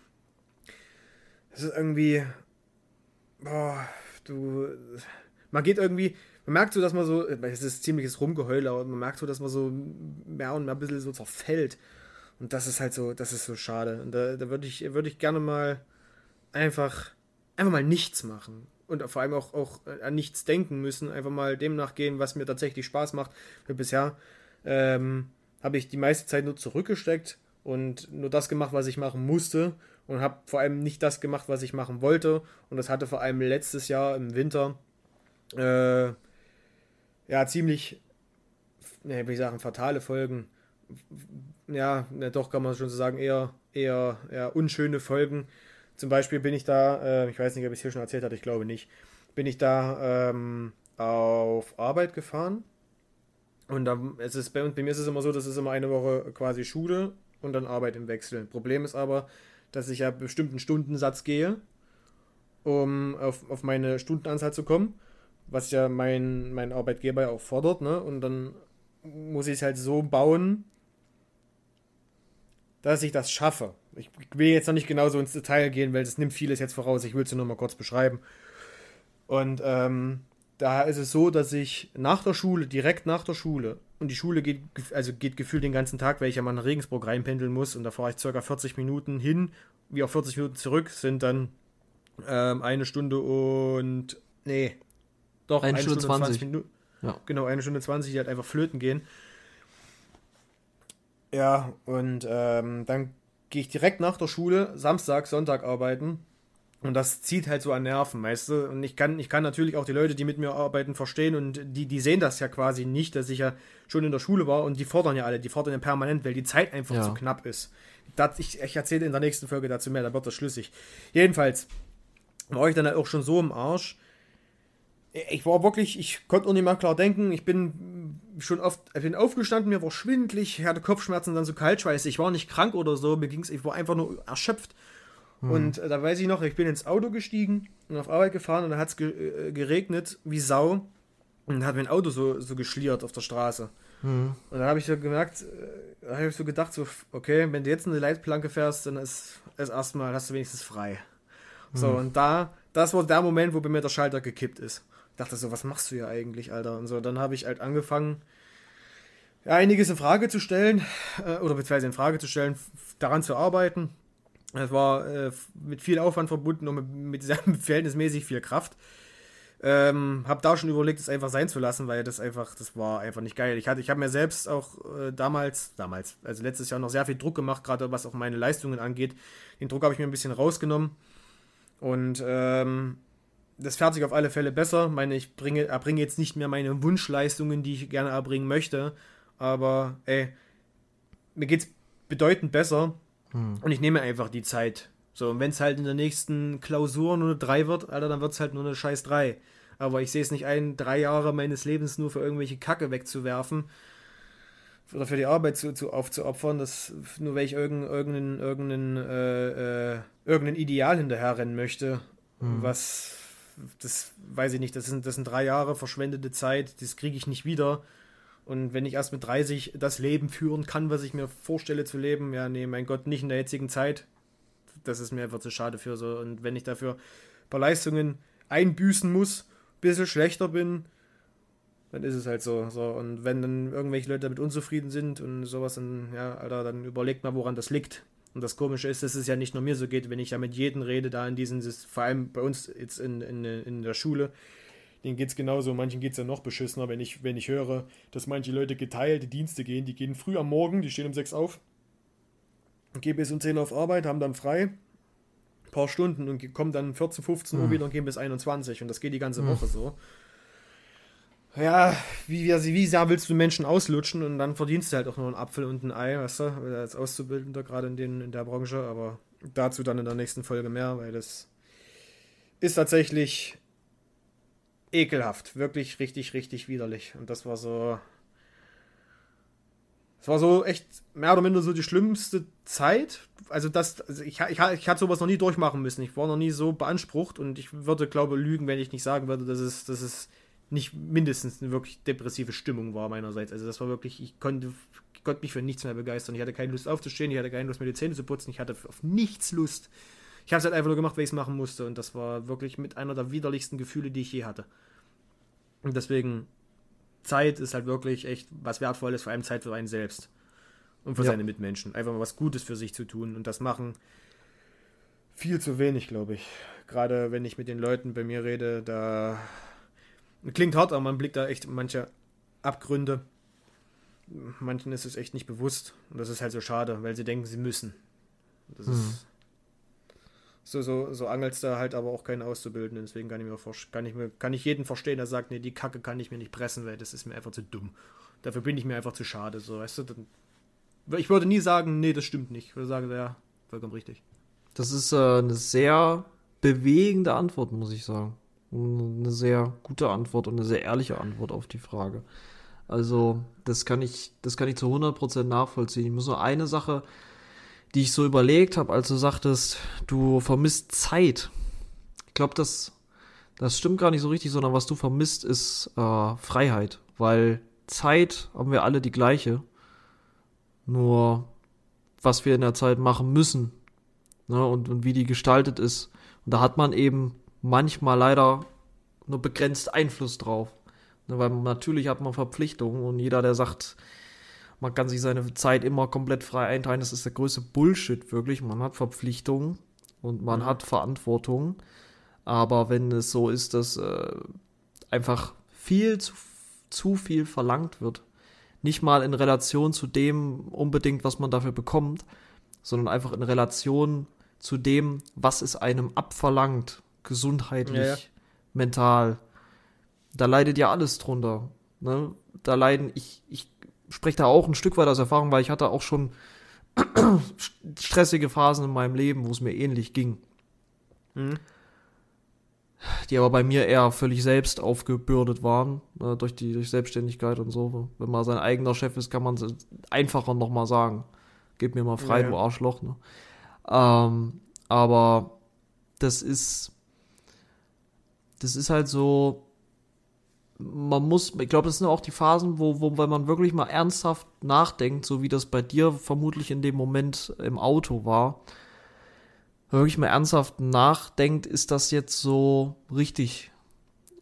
[SPEAKER 1] Es ist irgendwie, boah, du, man geht irgendwie, man merkt so, dass man so, es ist ziemliches Rumgeheule, aber man merkt so, dass man so mehr und mehr ein bisschen so zerfällt. Und das ist halt so, das ist so schade. Und da, da würde ich, würd ich gerne mal einfach, einfach mal nichts machen. Und vor allem auch, auch an nichts denken müssen. Einfach mal dem nachgehen, was mir tatsächlich Spaß macht. Weil bisher ähm, habe ich die meiste Zeit nur zurückgesteckt und nur das gemacht, was ich machen musste. Und habe vor allem nicht das gemacht, was ich machen wollte. Und das hatte vor allem letztes Jahr im Winter äh, ja ziemlich, ne, wie ich sagen, fatale Folgen ja, ja, doch kann man schon so sagen, eher, eher, eher unschöne Folgen. Zum Beispiel bin ich da, äh, ich weiß nicht, ob ich es hier schon erzählt hatte, ich glaube nicht, bin ich da ähm, auf Arbeit gefahren. Und dann es ist bei, bei mir ist es immer so, dass es immer eine Woche quasi Schule und dann Arbeit im Wechsel. Problem ist aber, dass ich ja bestimmten Stundensatz gehe, um auf, auf meine Stundenanzahl zu kommen, was ja mein, mein Arbeitgeber auch fordert, ne? Und dann muss ich es halt so bauen, dass ich das schaffe. Ich will jetzt noch nicht genau so ins Detail gehen, weil das nimmt vieles jetzt voraus. Ich will es nur mal kurz beschreiben. Und ähm, da ist es so, dass ich nach der Schule, direkt nach der Schule, und die Schule geht, also geht gefühlt den ganzen Tag, weil ich ja mal nach Regensburg reinpendeln muss und da fahre ich circa 40 Minuten hin, wie auch 40 Minuten zurück, sind dann ähm, eine Stunde und. Nee. Doch, eine, eine Stunde 20, 20 Minuten. Ja. Genau, eine Stunde 20, die halt einfach flöten gehen. Ja, und ähm, dann gehe ich direkt nach der Schule, Samstag, Sonntag arbeiten. Und das zieht halt so an Nerven, weißt du? Und ich kann, ich kann natürlich auch die Leute, die mit mir arbeiten, verstehen und die, die sehen das ja quasi nicht, dass ich ja schon in der Schule war und die fordern ja alle, die fordern ja permanent, weil die Zeit einfach ja. zu knapp ist. Das, ich, ich erzähle in der nächsten Folge dazu mehr, da wird das schlüssig. Jedenfalls war ich dann halt auch schon so im Arsch, ich war wirklich, ich konnte auch nicht mehr klar denken. Ich bin schon oft, ich bin aufgestanden, mir war schwindlig, hatte Kopfschmerzen, dann so Kaltschweiß. Ich war nicht krank oder so, mir ging's, ich war einfach nur erschöpft. Hm. Und äh, da weiß ich noch, ich bin ins Auto gestiegen und auf Arbeit gefahren und da hat es ge äh, geregnet wie Sau. Und hat mein Auto so, so geschliert auf der Straße. Hm. Und dann habe ich so gemerkt, äh, da habe ich so gedacht, so, okay, wenn du jetzt eine Leitplanke fährst, dann ist es erstmal, hast du wenigstens frei. Hm. So, und da, das war der Moment, wo bei mir der Schalter gekippt ist dachte so, was machst du hier eigentlich, Alter? Und so, dann habe ich halt angefangen, einiges in Frage zu stellen, äh, oder beziehungsweise in Frage zu stellen, daran zu arbeiten. Es war äh, mit viel Aufwand verbunden und mit, mit sehr, verhältnismäßig viel Kraft. Ähm, hab da schon überlegt, es einfach sein zu lassen, weil das einfach, das war einfach nicht geil. Ich hatte, ich habe mir selbst auch äh, damals, damals, also letztes Jahr noch sehr viel Druck gemacht, gerade was auch meine Leistungen angeht. Den Druck habe ich mir ein bisschen rausgenommen und ähm, das fährt sich auf alle Fälle besser. Ich meine, ich bringe, erbringe jetzt nicht mehr meine Wunschleistungen, die ich gerne erbringen möchte. Aber ey, mir geht's bedeutend besser. Hm. Und ich nehme einfach die Zeit. So, und wenn es halt in der nächsten Klausur nur eine 3 wird, Alter, dann wird es halt nur eine scheiß 3. Aber ich sehe es nicht ein, drei Jahre meines Lebens nur für irgendwelche Kacke wegzuwerfen. Oder für die Arbeit zu, zu aufzuopfern, das, nur weil ich irgendein, irgendein, irgendein, äh, äh, irgendein Ideal hinterherrennen möchte, hm. was das weiß ich nicht, das sind, das sind drei Jahre verschwendete Zeit, das kriege ich nicht wieder. Und wenn ich erst mit 30 das Leben führen kann, was ich mir vorstelle zu leben, ja, nee, mein Gott, nicht in der jetzigen Zeit. Das ist mir einfach zu schade für so. Und wenn ich dafür ein paar Leistungen einbüßen muss, ein bisschen schlechter bin, dann ist es halt so. so. Und wenn dann irgendwelche Leute damit unzufrieden sind und sowas, dann, ja, Alter, dann überlegt mal, woran das liegt. Und das Komische ist, dass es ja nicht nur mir so geht, wenn ich ja mit jedem rede, da in diesen, vor allem bei uns jetzt in, in, in der Schule, denen geht es genauso, manchen geht es ja noch beschissener, wenn ich, wenn ich höre, dass manche Leute geteilte Dienste gehen, die gehen früh am Morgen, die stehen um 6 auf, gehen bis um 10 auf Arbeit, haben dann frei, ein paar Stunden und kommen dann 14, 15 Uhr mhm. wieder und gehen bis 21 und das geht die ganze mhm. Woche so. Ja, wie, wie, wie sehr willst du Menschen auslutschen und dann verdienst du halt auch nur einen Apfel und ein Ei, weißt du, als Auszubildender gerade in, den, in der Branche, aber dazu dann in der nächsten Folge mehr, weil das ist tatsächlich ekelhaft. Wirklich richtig, richtig widerlich. Und das war so. Es war so echt mehr oder minder so die schlimmste Zeit. Also, das, also ich, ich, ich hatte sowas noch nie durchmachen müssen. Ich war noch nie so beansprucht und ich würde, glaube lügen, wenn ich nicht sagen würde, dass es, dass es nicht mindestens eine wirklich depressive Stimmung war meinerseits. Also, das war wirklich, ich konnte, ich konnte mich für nichts mehr begeistern. Ich hatte keine Lust aufzustehen, ich hatte keine Lust, mir die Zähne zu putzen, ich hatte auf nichts Lust. Ich habe es halt einfach nur gemacht, weil ich es machen musste. Und das war wirklich mit einer der widerlichsten Gefühle, die ich je hatte. Und deswegen, Zeit ist halt wirklich echt was Wertvolles, vor allem Zeit für einen selbst und für ja. seine Mitmenschen. Einfach mal was Gutes für sich zu tun und das machen viel zu wenig, glaube ich. Gerade wenn ich mit den Leuten bei mir rede, da klingt hart, aber man blickt da echt manche Abgründe. Manchen ist es echt nicht bewusst und das ist halt so schade, weil sie denken, sie müssen. Das mhm. ist so, so, so angelst da halt aber auch keinen Auszubildenden. Deswegen kann ich, mir, kann, ich mir, kann ich jeden verstehen, der sagt, nee, die Kacke kann ich mir nicht pressen, weil das ist mir einfach zu dumm. Dafür bin ich mir einfach zu schade. So, weißt du, dann, ich würde nie sagen, nee, das stimmt nicht. Ich würde sagen, ja, vollkommen richtig.
[SPEAKER 2] Das ist äh, eine sehr bewegende Antwort, muss ich sagen. Eine sehr gute Antwort und eine sehr ehrliche Antwort auf die Frage. Also, das kann ich, das kann ich zu 100% nachvollziehen. Ich muss nur eine Sache die ich so überlegt habe, als du sagtest, du vermisst Zeit. Ich glaube, das, das stimmt gar nicht so richtig, sondern was du vermisst, ist äh, Freiheit. Weil Zeit haben wir alle die gleiche. Nur was wir in der Zeit machen müssen ne, und, und wie die gestaltet ist. Und da hat man eben manchmal leider nur begrenzt Einfluss drauf. Ne, weil natürlich hat man Verpflichtungen und jeder, der sagt, man kann sich seine Zeit immer komplett frei einteilen. Das ist der größte Bullshit, wirklich. Man hat Verpflichtungen und man mhm. hat Verantwortung. Aber wenn es so ist, dass äh, einfach viel zu, zu viel verlangt wird, nicht mal in Relation zu dem unbedingt, was man dafür bekommt, sondern einfach in Relation zu dem, was es einem abverlangt, gesundheitlich, ja, ja. mental. Da leidet ja alles drunter. Ne? Da leiden, ich, ich spreche da auch ein Stück weit aus Erfahrung, weil ich hatte auch schon stressige Phasen in meinem Leben, wo es mir ähnlich ging. Mhm. Die aber bei mir eher völlig selbst aufgebürdet waren, äh, durch die durch Selbstständigkeit und so. Wenn man sein eigener Chef ist, kann man es einfacher nochmal sagen. Gib mir mal frei, ja. du Arschloch. Ne? Ähm, aber das ist, das ist halt so, man muss, ich glaube, das sind auch die Phasen, wo, wo, wenn man wirklich mal ernsthaft nachdenkt, so wie das bei dir vermutlich in dem Moment im Auto war, wirklich mal ernsthaft nachdenkt, ist das jetzt so richtig?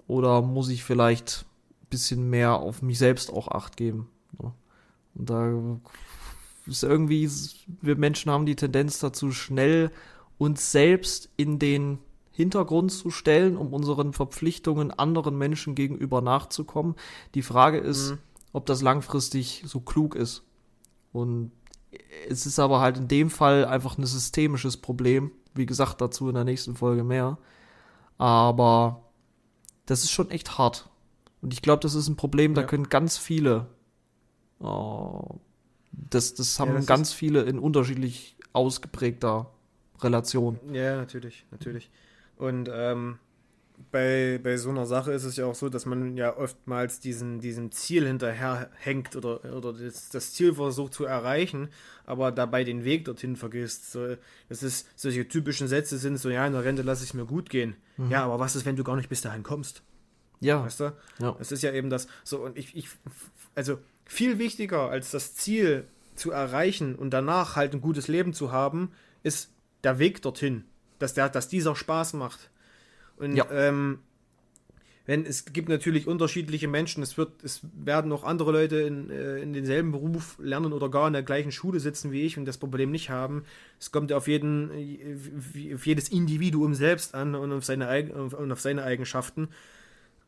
[SPEAKER 2] Oder muss ich vielleicht ein bisschen mehr auf mich selbst auch Acht geben? Und da ist irgendwie, wir Menschen haben die Tendenz dazu, schnell uns selbst in den Hintergrund zu stellen, um unseren Verpflichtungen anderen Menschen gegenüber nachzukommen. Die Frage ist, mhm. ob das langfristig so klug ist. Und es ist aber halt in dem Fall einfach ein systemisches Problem. Wie gesagt, dazu in der nächsten Folge mehr. Aber das ist schon echt hart. Und ich glaube, das ist ein Problem, da können ganz viele. Oh, das, das haben ja, das ganz viele in unterschiedlich ausgeprägter Relation.
[SPEAKER 1] Ja, natürlich, natürlich. Und ähm, bei, bei so einer Sache ist es ja auch so, dass man ja oftmals diesen, diesem Ziel hinterherhängt oder, oder das, das Ziel versucht zu erreichen, aber dabei den Weg dorthin vergisst. So, das ist solche typischen Sätze sind so, ja, in der Rente lasse ich es mir gut gehen. Mhm. Ja, aber was ist, wenn du gar nicht bis dahin kommst? Ja. Weißt du? Ja. Das ist ja eben das. So, und ich, ich, also viel wichtiger als das Ziel zu erreichen und danach halt ein gutes Leben zu haben, ist der Weg dorthin dass, der, dass dieser Spaß macht. Und ja. ähm, wenn es gibt natürlich unterschiedliche Menschen, es wird, es werden auch andere Leute in, äh, in denselben Beruf lernen oder gar in der gleichen Schule sitzen wie ich und das Problem nicht haben. Es kommt ja auf jeden, auf jedes Individuum selbst an und auf seine, und auf seine Eigenschaften.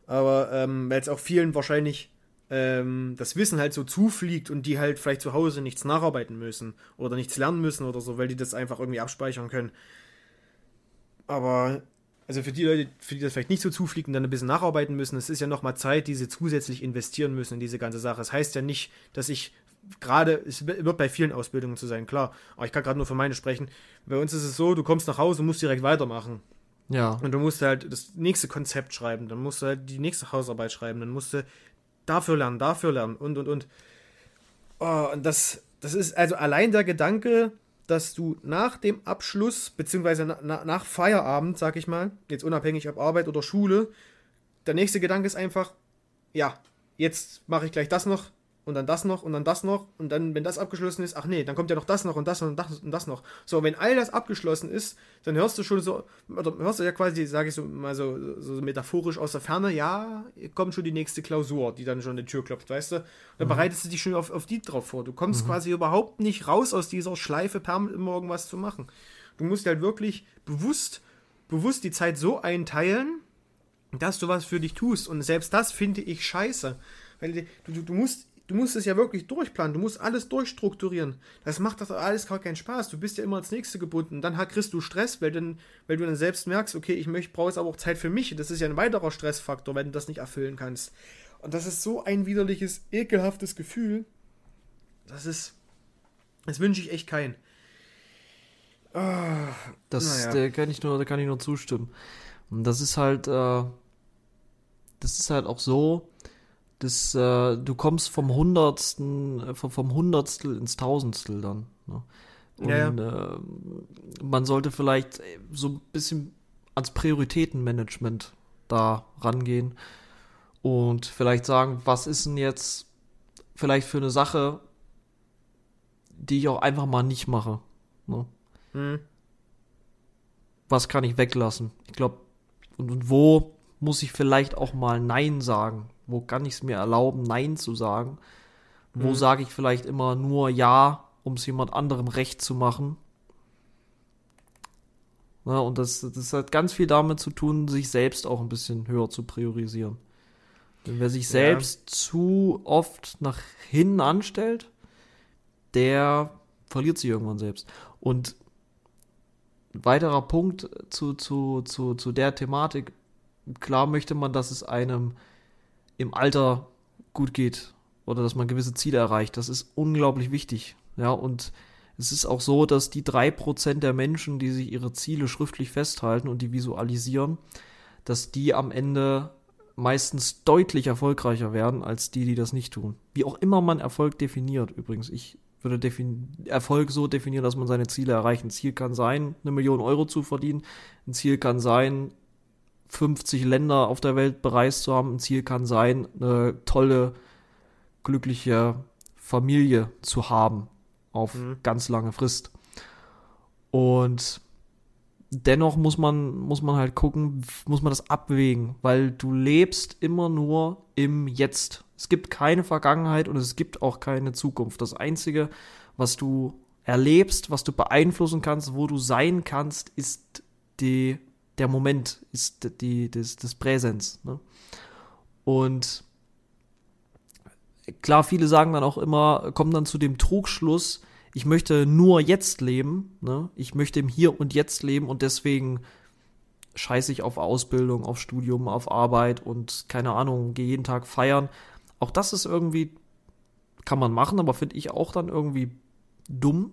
[SPEAKER 1] Aber ähm, weil es auch vielen wahrscheinlich ähm, das Wissen halt so zufliegt und die halt vielleicht zu Hause nichts nacharbeiten müssen oder nichts lernen müssen oder so, weil die das einfach irgendwie abspeichern können. Aber also für die Leute, für die das vielleicht nicht so zufliegt und dann ein bisschen nacharbeiten müssen, es ist ja nochmal Zeit, die sie zusätzlich investieren müssen in diese ganze Sache. Das heißt ja nicht, dass ich gerade, es wird bei vielen Ausbildungen zu sein, klar, aber ich kann gerade nur für meine sprechen. Bei uns ist es so, du kommst nach Hause und musst direkt weitermachen. Ja. Und du musst halt das nächste Konzept schreiben, dann musst du halt die nächste Hausarbeit schreiben, dann musst du dafür lernen, dafür lernen und und und. Oh, und das, das ist also allein der Gedanke, dass du nach dem Abschluss, beziehungsweise na, nach Feierabend, sag ich mal, jetzt unabhängig ob Arbeit oder Schule, der nächste Gedanke ist einfach, ja, jetzt mache ich gleich das noch, und dann das noch und dann das noch und dann, wenn das abgeschlossen ist, ach nee, dann kommt ja noch das noch und das und das und das noch. So, wenn all das abgeschlossen ist, dann hörst du schon so, oder hörst du ja quasi, sage ich so mal so, so metaphorisch aus der Ferne, ja, kommt schon die nächste Klausur, die dann schon an die Tür klopft, weißt du? Dann mhm. bereitest du dich schon auf, auf die drauf vor. Du kommst mhm. quasi überhaupt nicht raus aus dieser Schleife, permanent immer irgendwas zu machen. Du musst halt wirklich bewusst, bewusst die Zeit so einteilen, dass du was für dich tust. Und selbst das finde ich scheiße. Weil du, du, du musst Du musst es ja wirklich durchplanen, du musst alles durchstrukturieren. Das macht doch alles gar keinen Spaß. Du bist ja immer ans nächste gebunden. Dann kriegst du Stress, weil, dann, weil du dann selbst merkst, okay, ich möchte, brauche jetzt aber auch Zeit für mich. Das ist ja ein weiterer Stressfaktor, wenn du das nicht erfüllen kannst. Und das ist so ein widerliches, ekelhaftes Gefühl. Das ist. Das wünsche ich echt keinen.
[SPEAKER 2] Oh, das naja. der kann ich nur, da kann ich nur zustimmen. Und das ist halt, äh, das ist halt auch so, das, äh, du kommst vom Hundertsten, äh, vom Hundertstel ins Tausendstel dann. Ne? Und ja, ja. Äh, man sollte vielleicht so ein bisschen ans Prioritätenmanagement da rangehen und vielleicht sagen, was ist denn jetzt vielleicht für eine Sache, die ich auch einfach mal nicht mache. Ne? Mhm. Was kann ich weglassen? Ich glaube, und, und wo muss ich vielleicht auch mal Nein sagen? Wo kann ich es mir erlauben, Nein zu sagen? Wo mhm. sage ich vielleicht immer nur Ja, um es jemand anderem recht zu machen? Ja, und das, das hat ganz viel damit zu tun, sich selbst auch ein bisschen höher zu priorisieren. Denn wer sich selbst ja. zu oft nach hinten anstellt, der verliert sich irgendwann selbst. Und weiterer Punkt zu, zu, zu, zu der Thematik klar möchte man, dass es einem im Alter gut geht oder dass man gewisse Ziele erreicht. Das ist unglaublich wichtig. Ja, und es ist auch so, dass die drei Prozent der Menschen, die sich ihre Ziele schriftlich festhalten und die visualisieren, dass die am Ende meistens deutlich erfolgreicher werden als die, die das nicht tun. Wie auch immer man Erfolg definiert, übrigens. Ich würde Erfolg so definieren, dass man seine Ziele erreicht. Ein Ziel kann sein, eine Million Euro zu verdienen. Ein Ziel kann sein, 50 Länder auf der Welt bereist zu haben. Ein Ziel kann sein, eine tolle, glückliche Familie zu haben auf mhm. ganz lange Frist. Und dennoch muss man, muss man halt gucken, muss man das abwägen, weil du lebst immer nur im Jetzt. Es gibt keine Vergangenheit und es gibt auch keine Zukunft. Das Einzige, was du erlebst, was du beeinflussen kannst, wo du sein kannst, ist die der Moment ist die, des, des Präsens. Ne? Und klar, viele sagen dann auch immer, kommen dann zu dem Trugschluss, ich möchte nur jetzt leben, ne? ich möchte im Hier und Jetzt leben und deswegen scheiße ich auf Ausbildung, auf Studium, auf Arbeit und keine Ahnung, gehe jeden Tag feiern. Auch das ist irgendwie, kann man machen, aber finde ich auch dann irgendwie dumm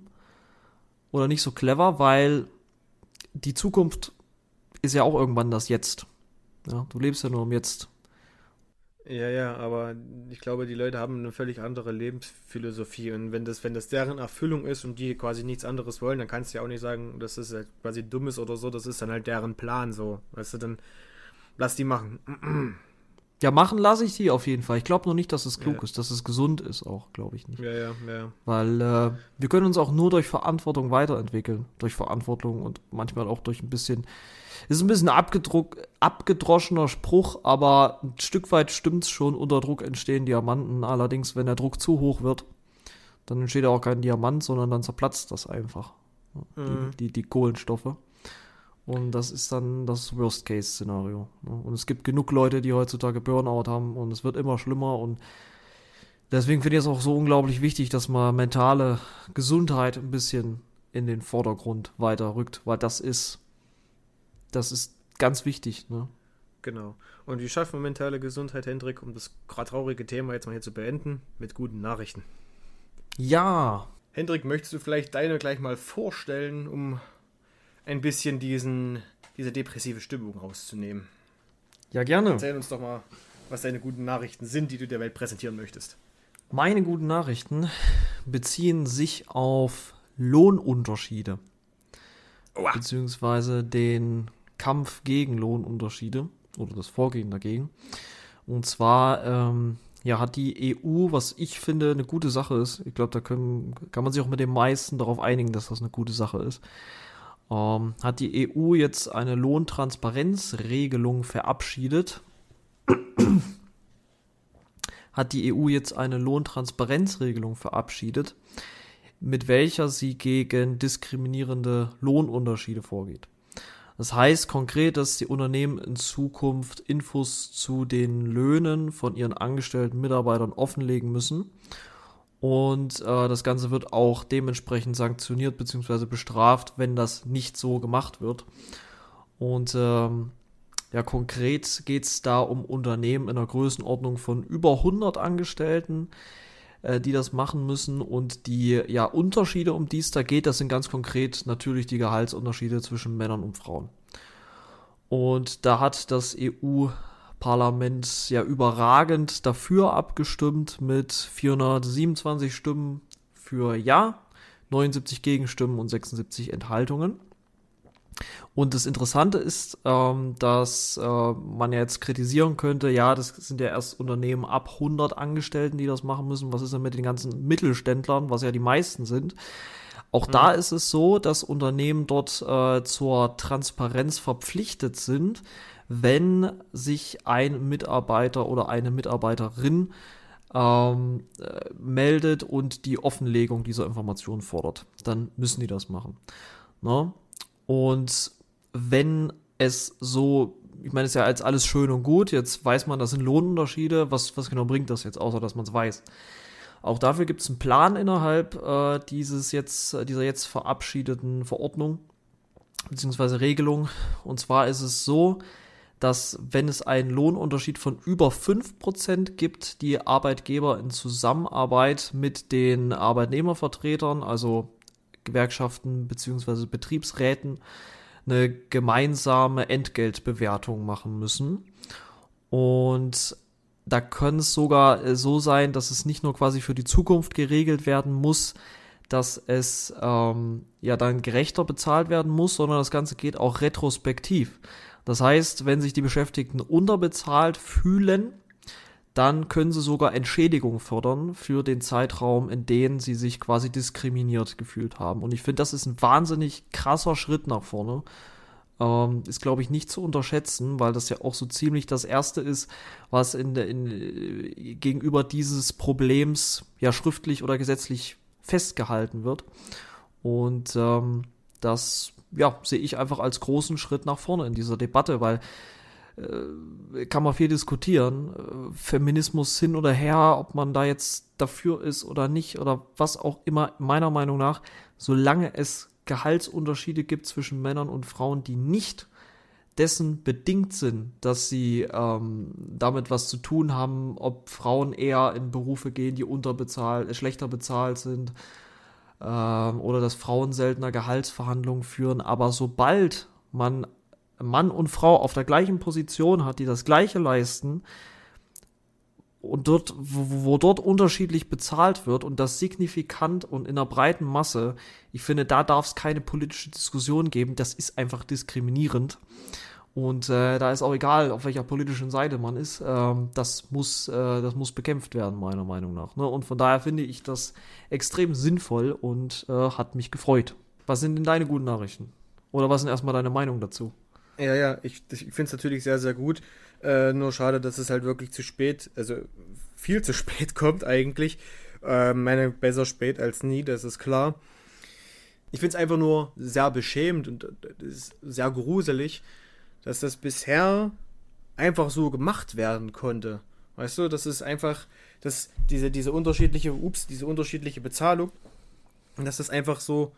[SPEAKER 2] oder nicht so clever, weil die Zukunft ist ja auch irgendwann das Jetzt. Ja, du lebst ja nur im Jetzt.
[SPEAKER 1] Ja, ja, aber ich glaube, die Leute haben eine völlig andere Lebensphilosophie und wenn das, wenn das deren Erfüllung ist und die quasi nichts anderes wollen, dann kannst du ja auch nicht sagen, das halt quasi dumm ist oder so, das ist dann halt deren Plan so. Weißt du, dann lass die machen.
[SPEAKER 2] Ja, machen lasse ich die auf jeden Fall. Ich glaube noch nicht, dass es klug
[SPEAKER 1] Ja.
[SPEAKER 2] ist, dass es gesund ist auch, glaube ich nicht.
[SPEAKER 1] Ja, ja, ja.
[SPEAKER 2] Weil äh, wir können uns auch nur durch Verantwortung weiterentwickeln. Durch Verantwortung und manchmal auch durch ein bisschen. Ist ein bisschen abgedroschener Spruch, aber ein Stück weit stimmt's schon. Unter Druck entstehen Diamanten. Allerdings, wenn der Druck zu hoch wird, dann entsteht auch kein Diamant, sondern dann zerplatzt das einfach.
[SPEAKER 1] Mhm.
[SPEAKER 2] Die, die, die Kohlenstoffe. Und das ist dann das Worst-Case-Szenario. Und es gibt genug Leute, die heutzutage Burnout haben und es wird immer schlimmer und deswegen finde ich es auch so unglaublich wichtig, dass man mentale Gesundheit ein bisschen in den Vordergrund weiter rückt, weil das ist, das ist ganz wichtig. Ne?
[SPEAKER 1] Genau. Und wie schaffen wir mentale Gesundheit, Hendrik, um das gerade traurige Thema jetzt mal hier zu beenden, mit guten Nachrichten?
[SPEAKER 2] Ja,
[SPEAKER 1] Hendrik, möchtest du vielleicht deine gleich mal vorstellen, um ein bisschen diesen, diese depressive Stimmung rauszunehmen?
[SPEAKER 2] ja gerne.
[SPEAKER 1] Erzähl uns doch mal, was deine guten Nachrichten sind, die du der Welt präsentieren möchtest.
[SPEAKER 2] Meine guten Nachrichten beziehen sich auf Lohnunterschiede.
[SPEAKER 1] Oha.
[SPEAKER 2] beziehungsweise den Kampf gegen Lohnunterschiede oder das Vorgehen dagegen. Und zwar ähm, ja, hat die EU, was ich finde, eine gute Sache ist. Ich glaube, da können, kann man sich auch mit den meisten darauf einigen, dass das eine gute Sache ist. Ähm, hat die EU jetzt eine Lohntransparenzregelung verabschiedet. hat die EU jetzt eine Lohntransparenzregelung verabschiedet, mit welcher sie gegen diskriminierende Lohnunterschiede vorgeht. Das heißt konkret, dass die Unternehmen in Zukunft Infos zu den Löhnen von ihren angestellten Mitarbeitern offenlegen müssen. Und äh, das Ganze wird auch dementsprechend sanktioniert bzw. bestraft, wenn das nicht so gemacht wird. Und ähm, ja, konkret geht es da um Unternehmen in einer Größenordnung von über 100 Angestellten, äh, die das machen müssen. Und die ja, Unterschiede, um die es da geht, das sind ganz konkret natürlich die Gehaltsunterschiede zwischen Männern und Frauen. Und da hat das EU-Parlament ja überragend dafür abgestimmt mit 427 Stimmen für Ja, 79 Gegenstimmen und 76 Enthaltungen. Und das Interessante ist, ähm, dass äh, man ja jetzt kritisieren könnte, ja, das sind ja erst Unternehmen ab 100 Angestellten, die das machen müssen. Was ist denn mit den ganzen Mittelständlern, was ja die meisten sind? Auch da ist es so, dass Unternehmen dort äh, zur Transparenz verpflichtet sind, wenn sich ein Mitarbeiter oder eine Mitarbeiterin ähm, äh, meldet und die Offenlegung dieser Information fordert. Dann müssen die das machen. Ne? Und wenn es so, ich meine, es ist ja jetzt alles schön und gut, jetzt weiß man, das sind Lohnunterschiede, was, was genau bringt das jetzt, außer dass man es weiß? Auch dafür gibt es einen Plan innerhalb äh, dieses jetzt, dieser jetzt verabschiedeten Verordnung bzw. Regelung. Und zwar ist es so, dass wenn es einen Lohnunterschied von über 5% gibt, die Arbeitgeber in Zusammenarbeit mit den Arbeitnehmervertretern, also Gewerkschaften bzw. Betriebsräten, eine gemeinsame Entgeltbewertung machen müssen. Und da kann es sogar äh, so sein, dass es nicht nur quasi für die Zukunft geregelt werden muss, dass es ähm, ja dann gerechter bezahlt werden muss, sondern das Ganze geht auch retrospektiv. Das heißt, wenn sich die Beschäftigten unterbezahlt fühlen, dann können sie sogar Entschädigung fördern für den Zeitraum, in dem sie sich quasi diskriminiert gefühlt haben. Und ich finde, das ist ein wahnsinnig krasser Schritt nach vorne. Ähm, ist, glaube ich, nicht zu unterschätzen, weil das ja auch so ziemlich das Erste ist, was in, in, gegenüber dieses Problems ja schriftlich oder gesetzlich festgehalten wird. Und ähm, das ja, sehe ich einfach als großen Schritt nach vorne in dieser Debatte, weil kann man viel diskutieren. Äh, Feminismus hin oder her, ob man da jetzt dafür ist oder nicht oder was auch immer, meiner Meinung nach, solange es Gehaltsunterschiede gibt zwischen Männern und Frauen, die nicht dessen bedingt sind, dass sie ähm, damit was zu tun haben, ob Frauen eher in Berufe gehen, die unterbezahlt, äh, schlechter bezahlt sind, ähm, oder dass Frauen seltener Gehaltsverhandlungen führen. Aber sobald man Mann und Frau auf der gleichen Position hat, die das Gleiche leisten, und dort, wo, wo dort unterschiedlich bezahlt wird und das signifikant und in einer breiten Masse, ich finde, da darf es keine politische Diskussion geben. Das ist einfach diskriminierend. Und äh, da ist auch egal, auf welcher politischen Seite man ist, ähm, das, muss, äh, das muss bekämpft werden, meiner Meinung nach. Ne? Und von daher finde ich das extrem sinnvoll und äh, hat mich gefreut. Was sind denn deine guten Nachrichten? Oder was sind erstmal deine Meinung dazu?
[SPEAKER 1] Ja, ja, ich, ich finde es natürlich sehr, sehr gut. Äh, nur schade, dass es halt wirklich zu spät, also viel zu spät kommt eigentlich. Äh, meine besser spät als nie, das ist klar. Ich finde es einfach nur sehr beschämend und sehr gruselig, dass das bisher einfach so gemacht werden konnte. Weißt du, das ist einfach, dass diese, diese unterschiedliche, ups, diese unterschiedliche Bezahlung, dass das einfach so,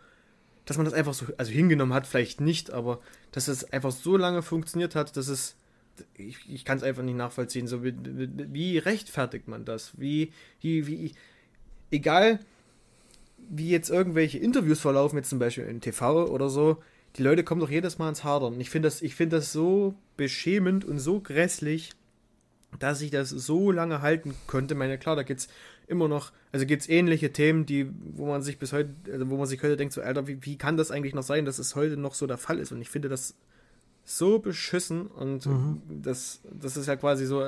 [SPEAKER 1] dass man das einfach so, also hingenommen hat, vielleicht nicht, aber dass es einfach so lange funktioniert hat, dass es, ich, ich kann es einfach nicht nachvollziehen, so wie, wie rechtfertigt man das? Wie, wie, wie, egal wie jetzt irgendwelche Interviews verlaufen, jetzt zum Beispiel im TV oder so, die Leute kommen doch jedes Mal ins Hadern. Ich finde das, find das so beschämend und so grässlich, dass ich das so lange halten konnte. Ich meine, klar, da gibt es immer noch, also gibt es ähnliche Themen, die, wo man sich bis heute, also wo man sich heute denkt, so, Alter, wie, wie kann das eigentlich noch sein, dass es heute noch so der Fall ist? Und ich finde das so beschissen und mhm. das, das ist ja quasi so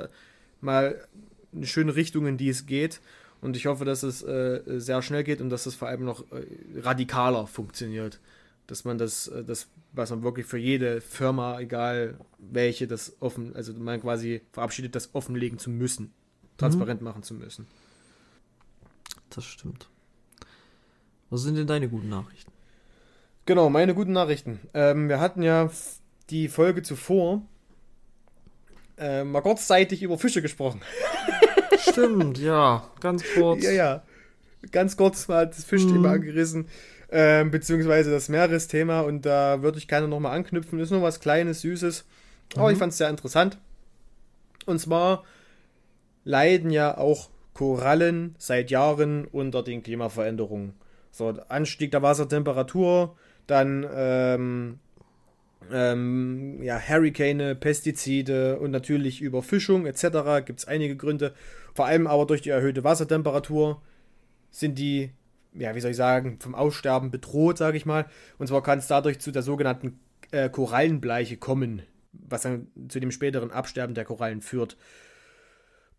[SPEAKER 1] mal eine schöne Richtung, in die es geht. Und ich hoffe, dass es äh, sehr schnell geht und dass es vor allem noch äh, radikaler funktioniert dass man das, äh, das, was man wirklich für jede Firma, egal welche, das offen, also man quasi verabschiedet, das offenlegen zu müssen, transparent mhm. machen zu müssen.
[SPEAKER 2] Das stimmt. Was sind denn deine guten Nachrichten?
[SPEAKER 1] Genau, meine guten Nachrichten. Ähm, wir hatten ja die Folge zuvor äh, mal kurzzeitig über Fische gesprochen.
[SPEAKER 2] Stimmt, ja, ganz kurz.
[SPEAKER 1] Ja, ja. Ganz kurz mal das Fischthema mhm. angerissen ähm, beziehungsweise das Meeresthema und da würde ich gerne nochmal anknüpfen. Ist nur was Kleines, Süßes, aber mhm. ich fand es sehr interessant. Und zwar leiden ja auch Korallen seit Jahren unter den Klimaveränderungen. So, Anstieg der Wassertemperatur, dann ähm, ähm, ja, Hurricane, Pestizide und natürlich Überfischung etc. gibt es einige Gründe. Vor allem aber durch die erhöhte Wassertemperatur sind die ja, wie soll ich sagen, vom Aussterben bedroht, sage ich mal. Und zwar kann es dadurch zu der sogenannten äh, Korallenbleiche kommen, was dann zu dem späteren Absterben der Korallen führt.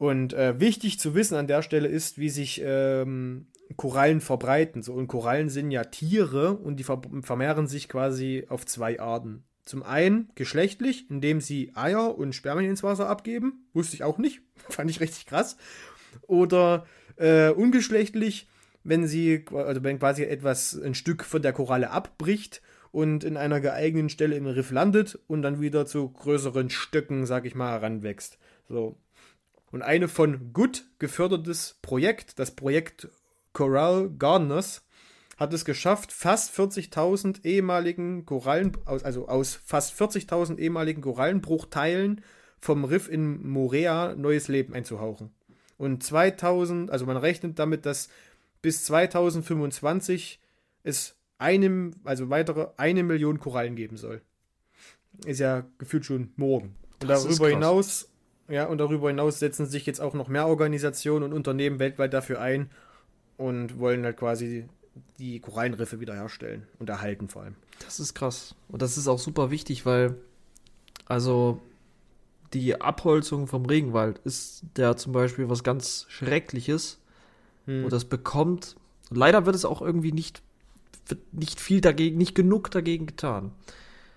[SPEAKER 1] Und äh, wichtig zu wissen an der Stelle ist, wie sich ähm, Korallen verbreiten. So, und Korallen sind ja Tiere und die ver vermehren sich quasi auf zwei Arten. Zum einen geschlechtlich, indem sie Eier und Spermien ins Wasser abgeben. Wusste ich auch nicht. Fand ich richtig krass. Oder äh, ungeschlechtlich, wenn sie, also wenn quasi etwas, ein Stück von der Koralle abbricht und in einer geeigneten Stelle im Riff landet und dann wieder zu größeren Stöcken, sag ich mal, heranwächst. So. Und eine von Good gefördertes Projekt, das Projekt Coral Gardeners, hat es geschafft, fast 40.000 ehemaligen Korallen, also aus fast 40.000 ehemaligen Korallenbruchteilen vom Riff in Morea neues Leben einzuhauchen. Und 2000, also man rechnet damit, dass bis 2025 es einem, also weitere eine Million Korallen geben soll. Ist ja gefühlt schon morgen. Und das darüber hinaus, ja, und darüber hinaus setzen sich jetzt auch noch mehr Organisationen und Unternehmen weltweit dafür ein und wollen halt quasi die Korallenriffe wiederherstellen und erhalten vor allem.
[SPEAKER 2] Das ist krass. Und das ist auch super wichtig, weil also die Abholzung vom Regenwald ist ja zum Beispiel was ganz Schreckliches, hm. Und das bekommt, leider wird es auch irgendwie nicht, wird nicht viel dagegen, nicht genug dagegen getan.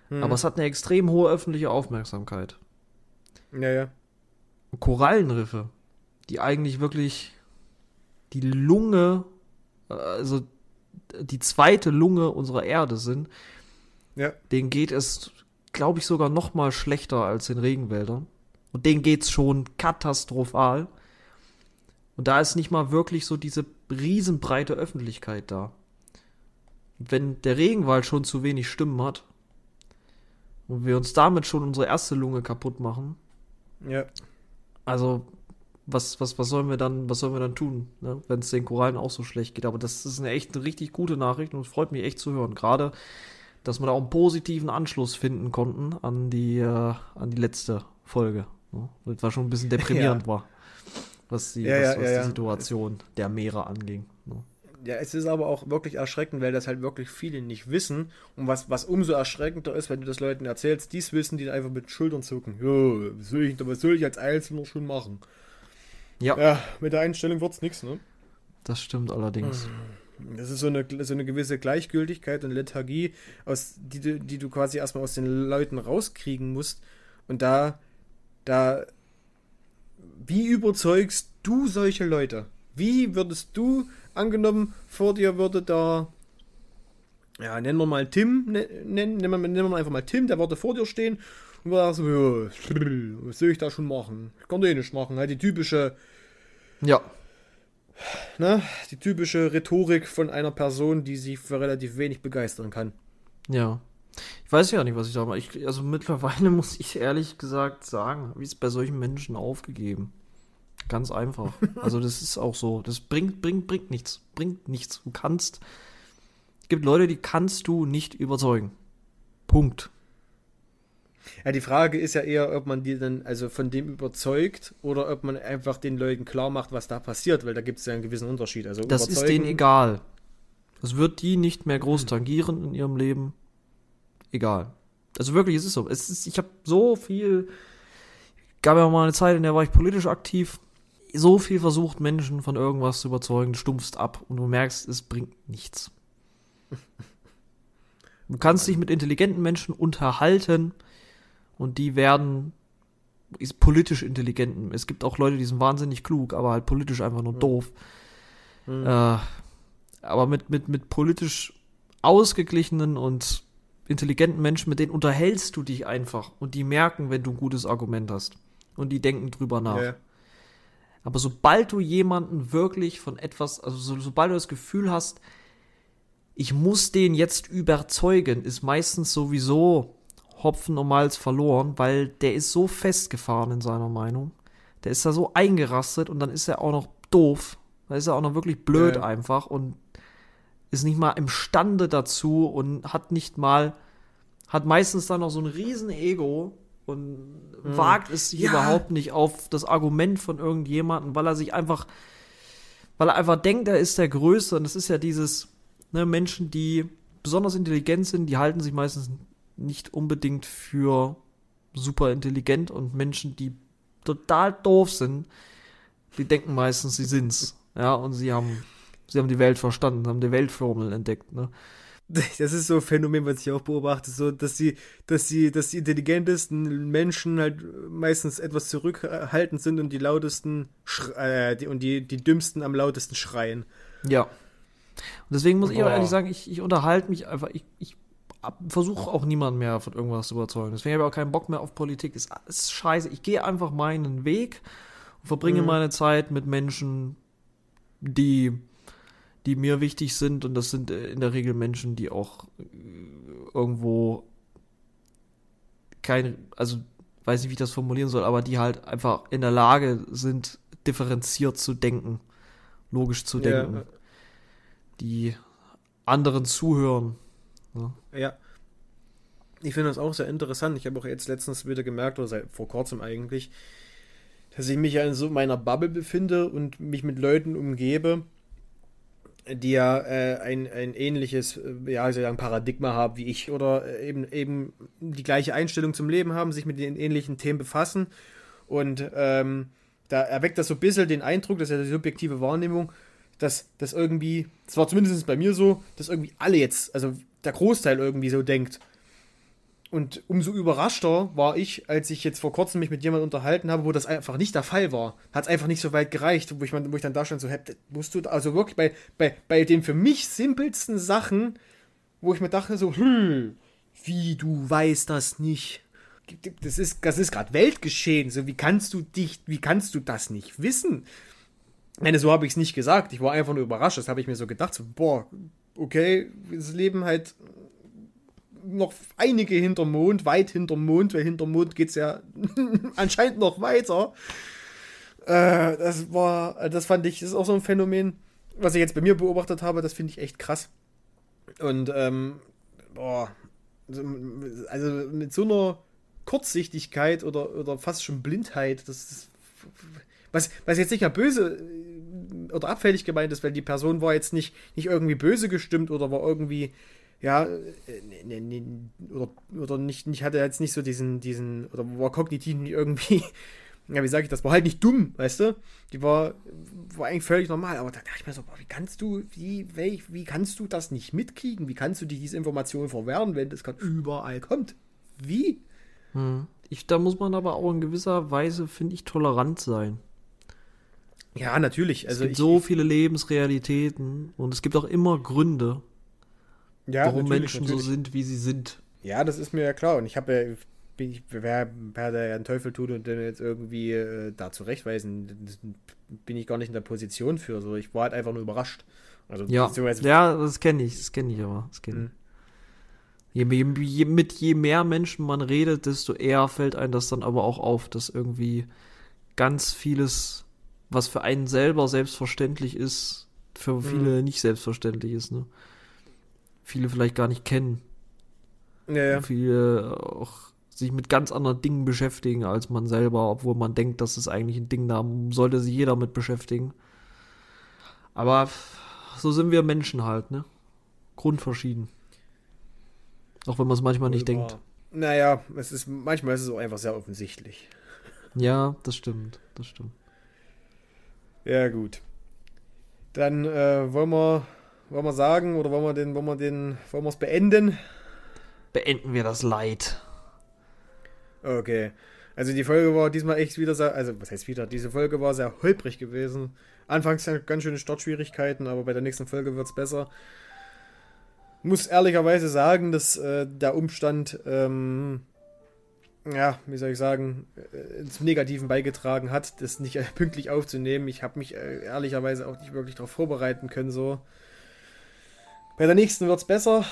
[SPEAKER 2] Hm. Aber es hat eine extrem hohe öffentliche Aufmerksamkeit.
[SPEAKER 1] Ja, ja.
[SPEAKER 2] Korallenriffe, die eigentlich wirklich die Lunge, also die zweite Lunge unserer Erde sind,
[SPEAKER 1] ja.
[SPEAKER 2] denen geht es, glaube ich, sogar noch mal schlechter als den Regenwäldern. Und denen geht es schon katastrophal. Und da ist nicht mal wirklich so diese riesenbreite Öffentlichkeit da. Wenn der Regenwald schon zu wenig Stimmen hat und wir uns damit schon unsere erste Lunge kaputt machen.
[SPEAKER 1] Ja.
[SPEAKER 2] Also, was, was, was sollen wir dann, was sollen wir dann tun, ne? wenn es den Korallen auch so schlecht geht? Aber das ist eine echt eine richtig gute Nachricht und freut mich echt zu hören. Gerade, dass wir da auch einen positiven Anschluss finden konnten an die, äh, an die letzte Folge. Ne? Das war schon ein bisschen deprimierend ja. war was die,
[SPEAKER 1] ja,
[SPEAKER 2] was, was
[SPEAKER 1] ja,
[SPEAKER 2] die Situation der Meere anging. Ne?
[SPEAKER 1] Ja, es ist aber auch wirklich erschreckend, weil das halt wirklich viele nicht wissen. Und was, was umso erschreckender ist, wenn du das Leuten erzählst, dies wissen, die einfach mit Schultern zucken. Ja, was soll ich, was soll ich als Einzelner schon machen? Ja. Ja, mit der Einstellung wird es nichts, ne?
[SPEAKER 2] Das stimmt allerdings.
[SPEAKER 1] Das ist so eine, so eine gewisse Gleichgültigkeit und Lethargie, aus, die, du, die du quasi erstmal aus den Leuten rauskriegen musst. Und da, da, wie überzeugst du solche Leute? Wie würdest du, angenommen, vor dir würde da, ja, nennen wir mal Tim, ne, nennen, nennen, wir, nennen wir einfach mal Tim, der würde vor dir stehen und würde so, ja, was soll ich da schon machen? Ich kann eh nicht machen. Halt die typische,
[SPEAKER 2] ja.
[SPEAKER 1] Ne, die typische Rhetorik von einer Person, die sich für relativ wenig begeistern kann.
[SPEAKER 2] Ja. Ich weiß ja nicht, was ich da mache. Ich, also mittlerweile muss ich ehrlich gesagt sagen, wie es bei solchen Menschen aufgegeben. Ganz einfach. Also das ist auch so. Das bringt, bringt, bringt nichts. Bringt nichts. Du kannst. Es gibt Leute, die kannst du nicht überzeugen. Punkt.
[SPEAKER 1] Ja, die Frage ist ja eher, ob man die dann also von dem überzeugt oder ob man einfach den Leuten klar macht, was da passiert, weil da gibt es ja einen gewissen Unterschied. Also
[SPEAKER 2] das ist denen egal. Das wird die nicht mehr groß tangieren in ihrem Leben. Egal. Also wirklich, es ist so. Es ist, ich habe so viel. Gab ja mal eine Zeit, in der war ich politisch aktiv so viel versucht, Menschen von irgendwas zu überzeugen, stumpfst ab und du merkst, es bringt nichts. Du kannst dich mit intelligenten Menschen unterhalten und die werden ist politisch intelligenten. Es gibt auch Leute, die sind wahnsinnig klug, aber halt politisch einfach nur mhm. doof. Mhm. Äh, aber mit, mit, mit politisch ausgeglichenen und intelligenten Menschen, mit denen unterhältst du dich einfach und die merken, wenn du ein gutes Argument hast. Und die denken drüber nach. Ja. Aber sobald du jemanden wirklich von etwas, also so, sobald du das Gefühl hast, ich muss den jetzt überzeugen, ist meistens sowieso Hopfen und Malz verloren, weil der ist so festgefahren in seiner Meinung. Der ist da so eingerastet und dann ist er auch noch doof. Da ist er auch noch wirklich blöd ja. einfach und ist nicht mal imstande dazu und hat nicht mal, hat meistens dann noch so ein riesen Ego, und mhm. wagt es sich ja. überhaupt nicht auf das Argument von irgendjemandem, weil er sich einfach, weil er einfach denkt, er ist der Größte. Und das ist ja dieses, ne, Menschen, die besonders intelligent sind, die halten sich meistens nicht unbedingt für super intelligent und Menschen, die total doof sind, die denken meistens, sie sind's. Ja, und sie haben, sie haben die Welt verstanden, haben die Weltformel entdeckt, ne?
[SPEAKER 1] das ist so ein Phänomen, was ich auch beobachte, so, dass die, dass die, dass die intelligentesten Menschen halt meistens etwas zurückhaltend sind und die lautesten äh, die, und die, die dümmsten am lautesten schreien.
[SPEAKER 2] Ja. Und deswegen muss Boah. ich aber ehrlich sagen, ich, ich unterhalte mich einfach, ich, ich versuche auch niemanden mehr von irgendwas zu überzeugen. Deswegen habe ich auch keinen Bock mehr auf Politik. Ist alles scheiße. Ich gehe einfach meinen Weg und verbringe mhm. meine Zeit mit Menschen, die die mir wichtig sind und das sind äh, in der Regel Menschen, die auch äh, irgendwo kein, also weiß nicht, wie ich das formulieren soll, aber die halt einfach in der Lage sind, differenziert zu denken, logisch zu denken, ja. die anderen zuhören.
[SPEAKER 1] Ne? Ja. Ich finde das auch sehr interessant. Ich habe auch jetzt letztens wieder gemerkt, oder seit vor kurzem eigentlich, dass ich mich ja in so meiner Bubble befinde und mich mit Leuten umgebe, die ja äh, ein, ein ähnliches äh, ja, ein Paradigma haben wie ich oder äh, eben, eben die gleiche Einstellung zum Leben haben, sich mit den ähnlichen Themen befassen. Und ähm, da erweckt das so ein bisschen den Eindruck, das ist ja die subjektive Wahrnehmung, dass das irgendwie, das war zumindest bei mir so, dass irgendwie alle jetzt, also der Großteil irgendwie so denkt, und umso überraschter war ich, als ich jetzt vor kurzem mich mit jemandem unterhalten habe, wo das einfach nicht der Fall war. Hat es einfach nicht so weit gereicht, wo ich, wo ich dann da stand, so, hey, musst du, also wirklich bei, bei, bei den für mich simpelsten Sachen, wo ich mir dachte, so, hm, wie du weißt das nicht. Das ist, das ist gerade Weltgeschehen. So, wie kannst du dich, wie kannst du das nicht wissen? Meine, so habe ich es nicht gesagt. Ich war einfach nur überrascht. Das habe ich mir so gedacht. So, boah, okay, das Leben halt noch einige hinterm Mond, weit hinterm Mond, weil hinterm Mond geht es ja anscheinend noch weiter. Äh, das war, das fand ich, das ist auch so ein Phänomen, was ich jetzt bei mir beobachtet habe, das finde ich echt krass. Und, ähm, boah, also mit so einer Kurzsichtigkeit oder, oder fast schon Blindheit, das ist, was, was jetzt sicher böse oder abfällig gemeint ist, weil die Person war jetzt nicht, nicht irgendwie böse gestimmt oder war irgendwie, ja, äh, ne, ne, oder, oder nicht, nicht, hatte jetzt nicht so diesen, diesen, oder war kognitiv nicht irgendwie, ja, wie sage ich das, war halt nicht dumm, weißt du? Die war, war eigentlich völlig normal, aber da dachte ich mir so, boah, wie kannst du, wie, wie, wie kannst du das nicht mitkriegen? Wie kannst du dir diese Information verwehren, wenn das gerade überall kommt? Wie?
[SPEAKER 2] Hm. Ich, da muss man aber auch in gewisser Weise, finde ich, tolerant sein.
[SPEAKER 1] Ja, natürlich.
[SPEAKER 2] Also es gibt ich, so viele Lebensrealitäten und es gibt auch immer Gründe, ja, warum Menschen natürlich. so sind, wie sie sind.
[SPEAKER 1] Ja, das ist mir ja klar. Und ich habe ja, bin ich, wer, wer der einen Teufel tut und den jetzt irgendwie äh, da zurechtweisen, bin ich gar nicht in der Position für. So, ich war halt einfach nur überrascht.
[SPEAKER 2] Also, ja, ja das kenne ich, das kenne ich aber. Das kenn ich. Mhm. Je, je, mit je mehr Menschen man redet, desto eher fällt einem das dann aber auch auf, dass irgendwie ganz vieles, was für einen selber selbstverständlich ist, für viele mhm. nicht selbstverständlich ist. Ne? Viele vielleicht gar nicht kennen. Ja, ja. Viele auch sich mit ganz anderen Dingen beschäftigen als man selber, obwohl man denkt, dass es eigentlich ein Ding da sollte sich jeder mit beschäftigen. Aber so sind wir Menschen halt, ne? Grundverschieden. Auch wenn man es manchmal nicht Über. denkt.
[SPEAKER 1] Naja, es ist, manchmal ist es auch einfach sehr offensichtlich.
[SPEAKER 2] Ja, das stimmt, das stimmt.
[SPEAKER 1] Ja, gut. Dann äh, wollen wir wollen wir sagen oder wollen wir den wollen wir den wollen wir es beenden?
[SPEAKER 2] Beenden wir das Leid.
[SPEAKER 1] Okay. Also die Folge war diesmal echt wieder sehr, also was heißt wieder, diese Folge war sehr holprig gewesen. Anfangs ganz schöne Startschwierigkeiten, aber bei der nächsten Folge wird es besser muss ehrlicherweise sagen, dass äh, der Umstand, ähm, ja, wie soll ich sagen, äh, zum Negativen beigetragen hat, das nicht äh, pünktlich aufzunehmen. Ich habe mich äh, ehrlicherweise auch nicht wirklich darauf vorbereiten können. So. Bei der nächsten wird es besser,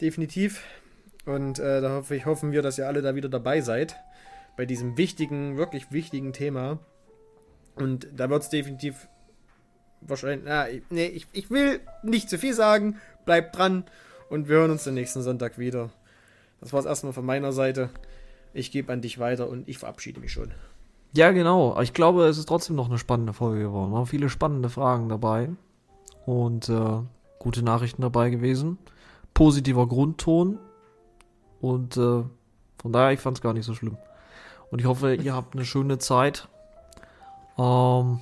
[SPEAKER 1] definitiv. Und äh, da hoffe ich, hoffen wir, dass ihr alle da wieder dabei seid. Bei diesem wichtigen, wirklich wichtigen Thema. Und da wird es definitiv wahrscheinlich. Na, nee, ich, ich will nicht zu viel sagen. Bleibt dran und wir hören uns den nächsten Sonntag wieder. Das war es erstmal von meiner Seite. Ich gebe an dich weiter und ich verabschiede mich schon.
[SPEAKER 2] Ja, genau. Ich glaube, es ist trotzdem noch eine spannende Folge geworden. Waren viele spannende Fragen dabei und äh, gute Nachrichten dabei gewesen. Positiver Grundton und äh, von daher, ich fand es gar nicht so schlimm. Und ich hoffe, ihr habt eine schöne Zeit. Ähm,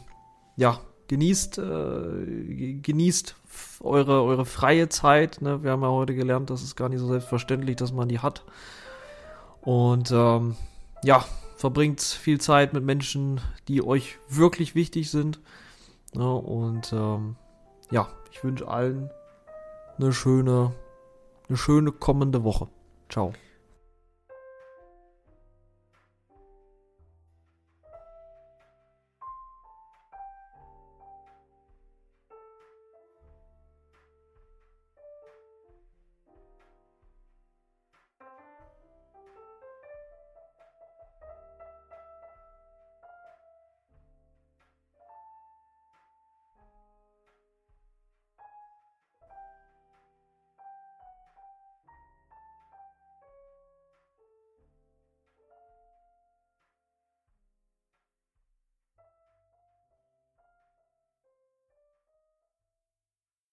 [SPEAKER 2] ja, genießt, äh, genießt eure, eure freie Zeit. Ne? Wir haben ja heute gelernt, das ist gar nicht so selbstverständlich, dass man die hat. Und ähm, ja, verbringt viel Zeit mit Menschen, die euch wirklich wichtig sind. Ne? Und ähm, ja, ich wünsche allen eine schöne, eine schöne kommende Woche. Ciao.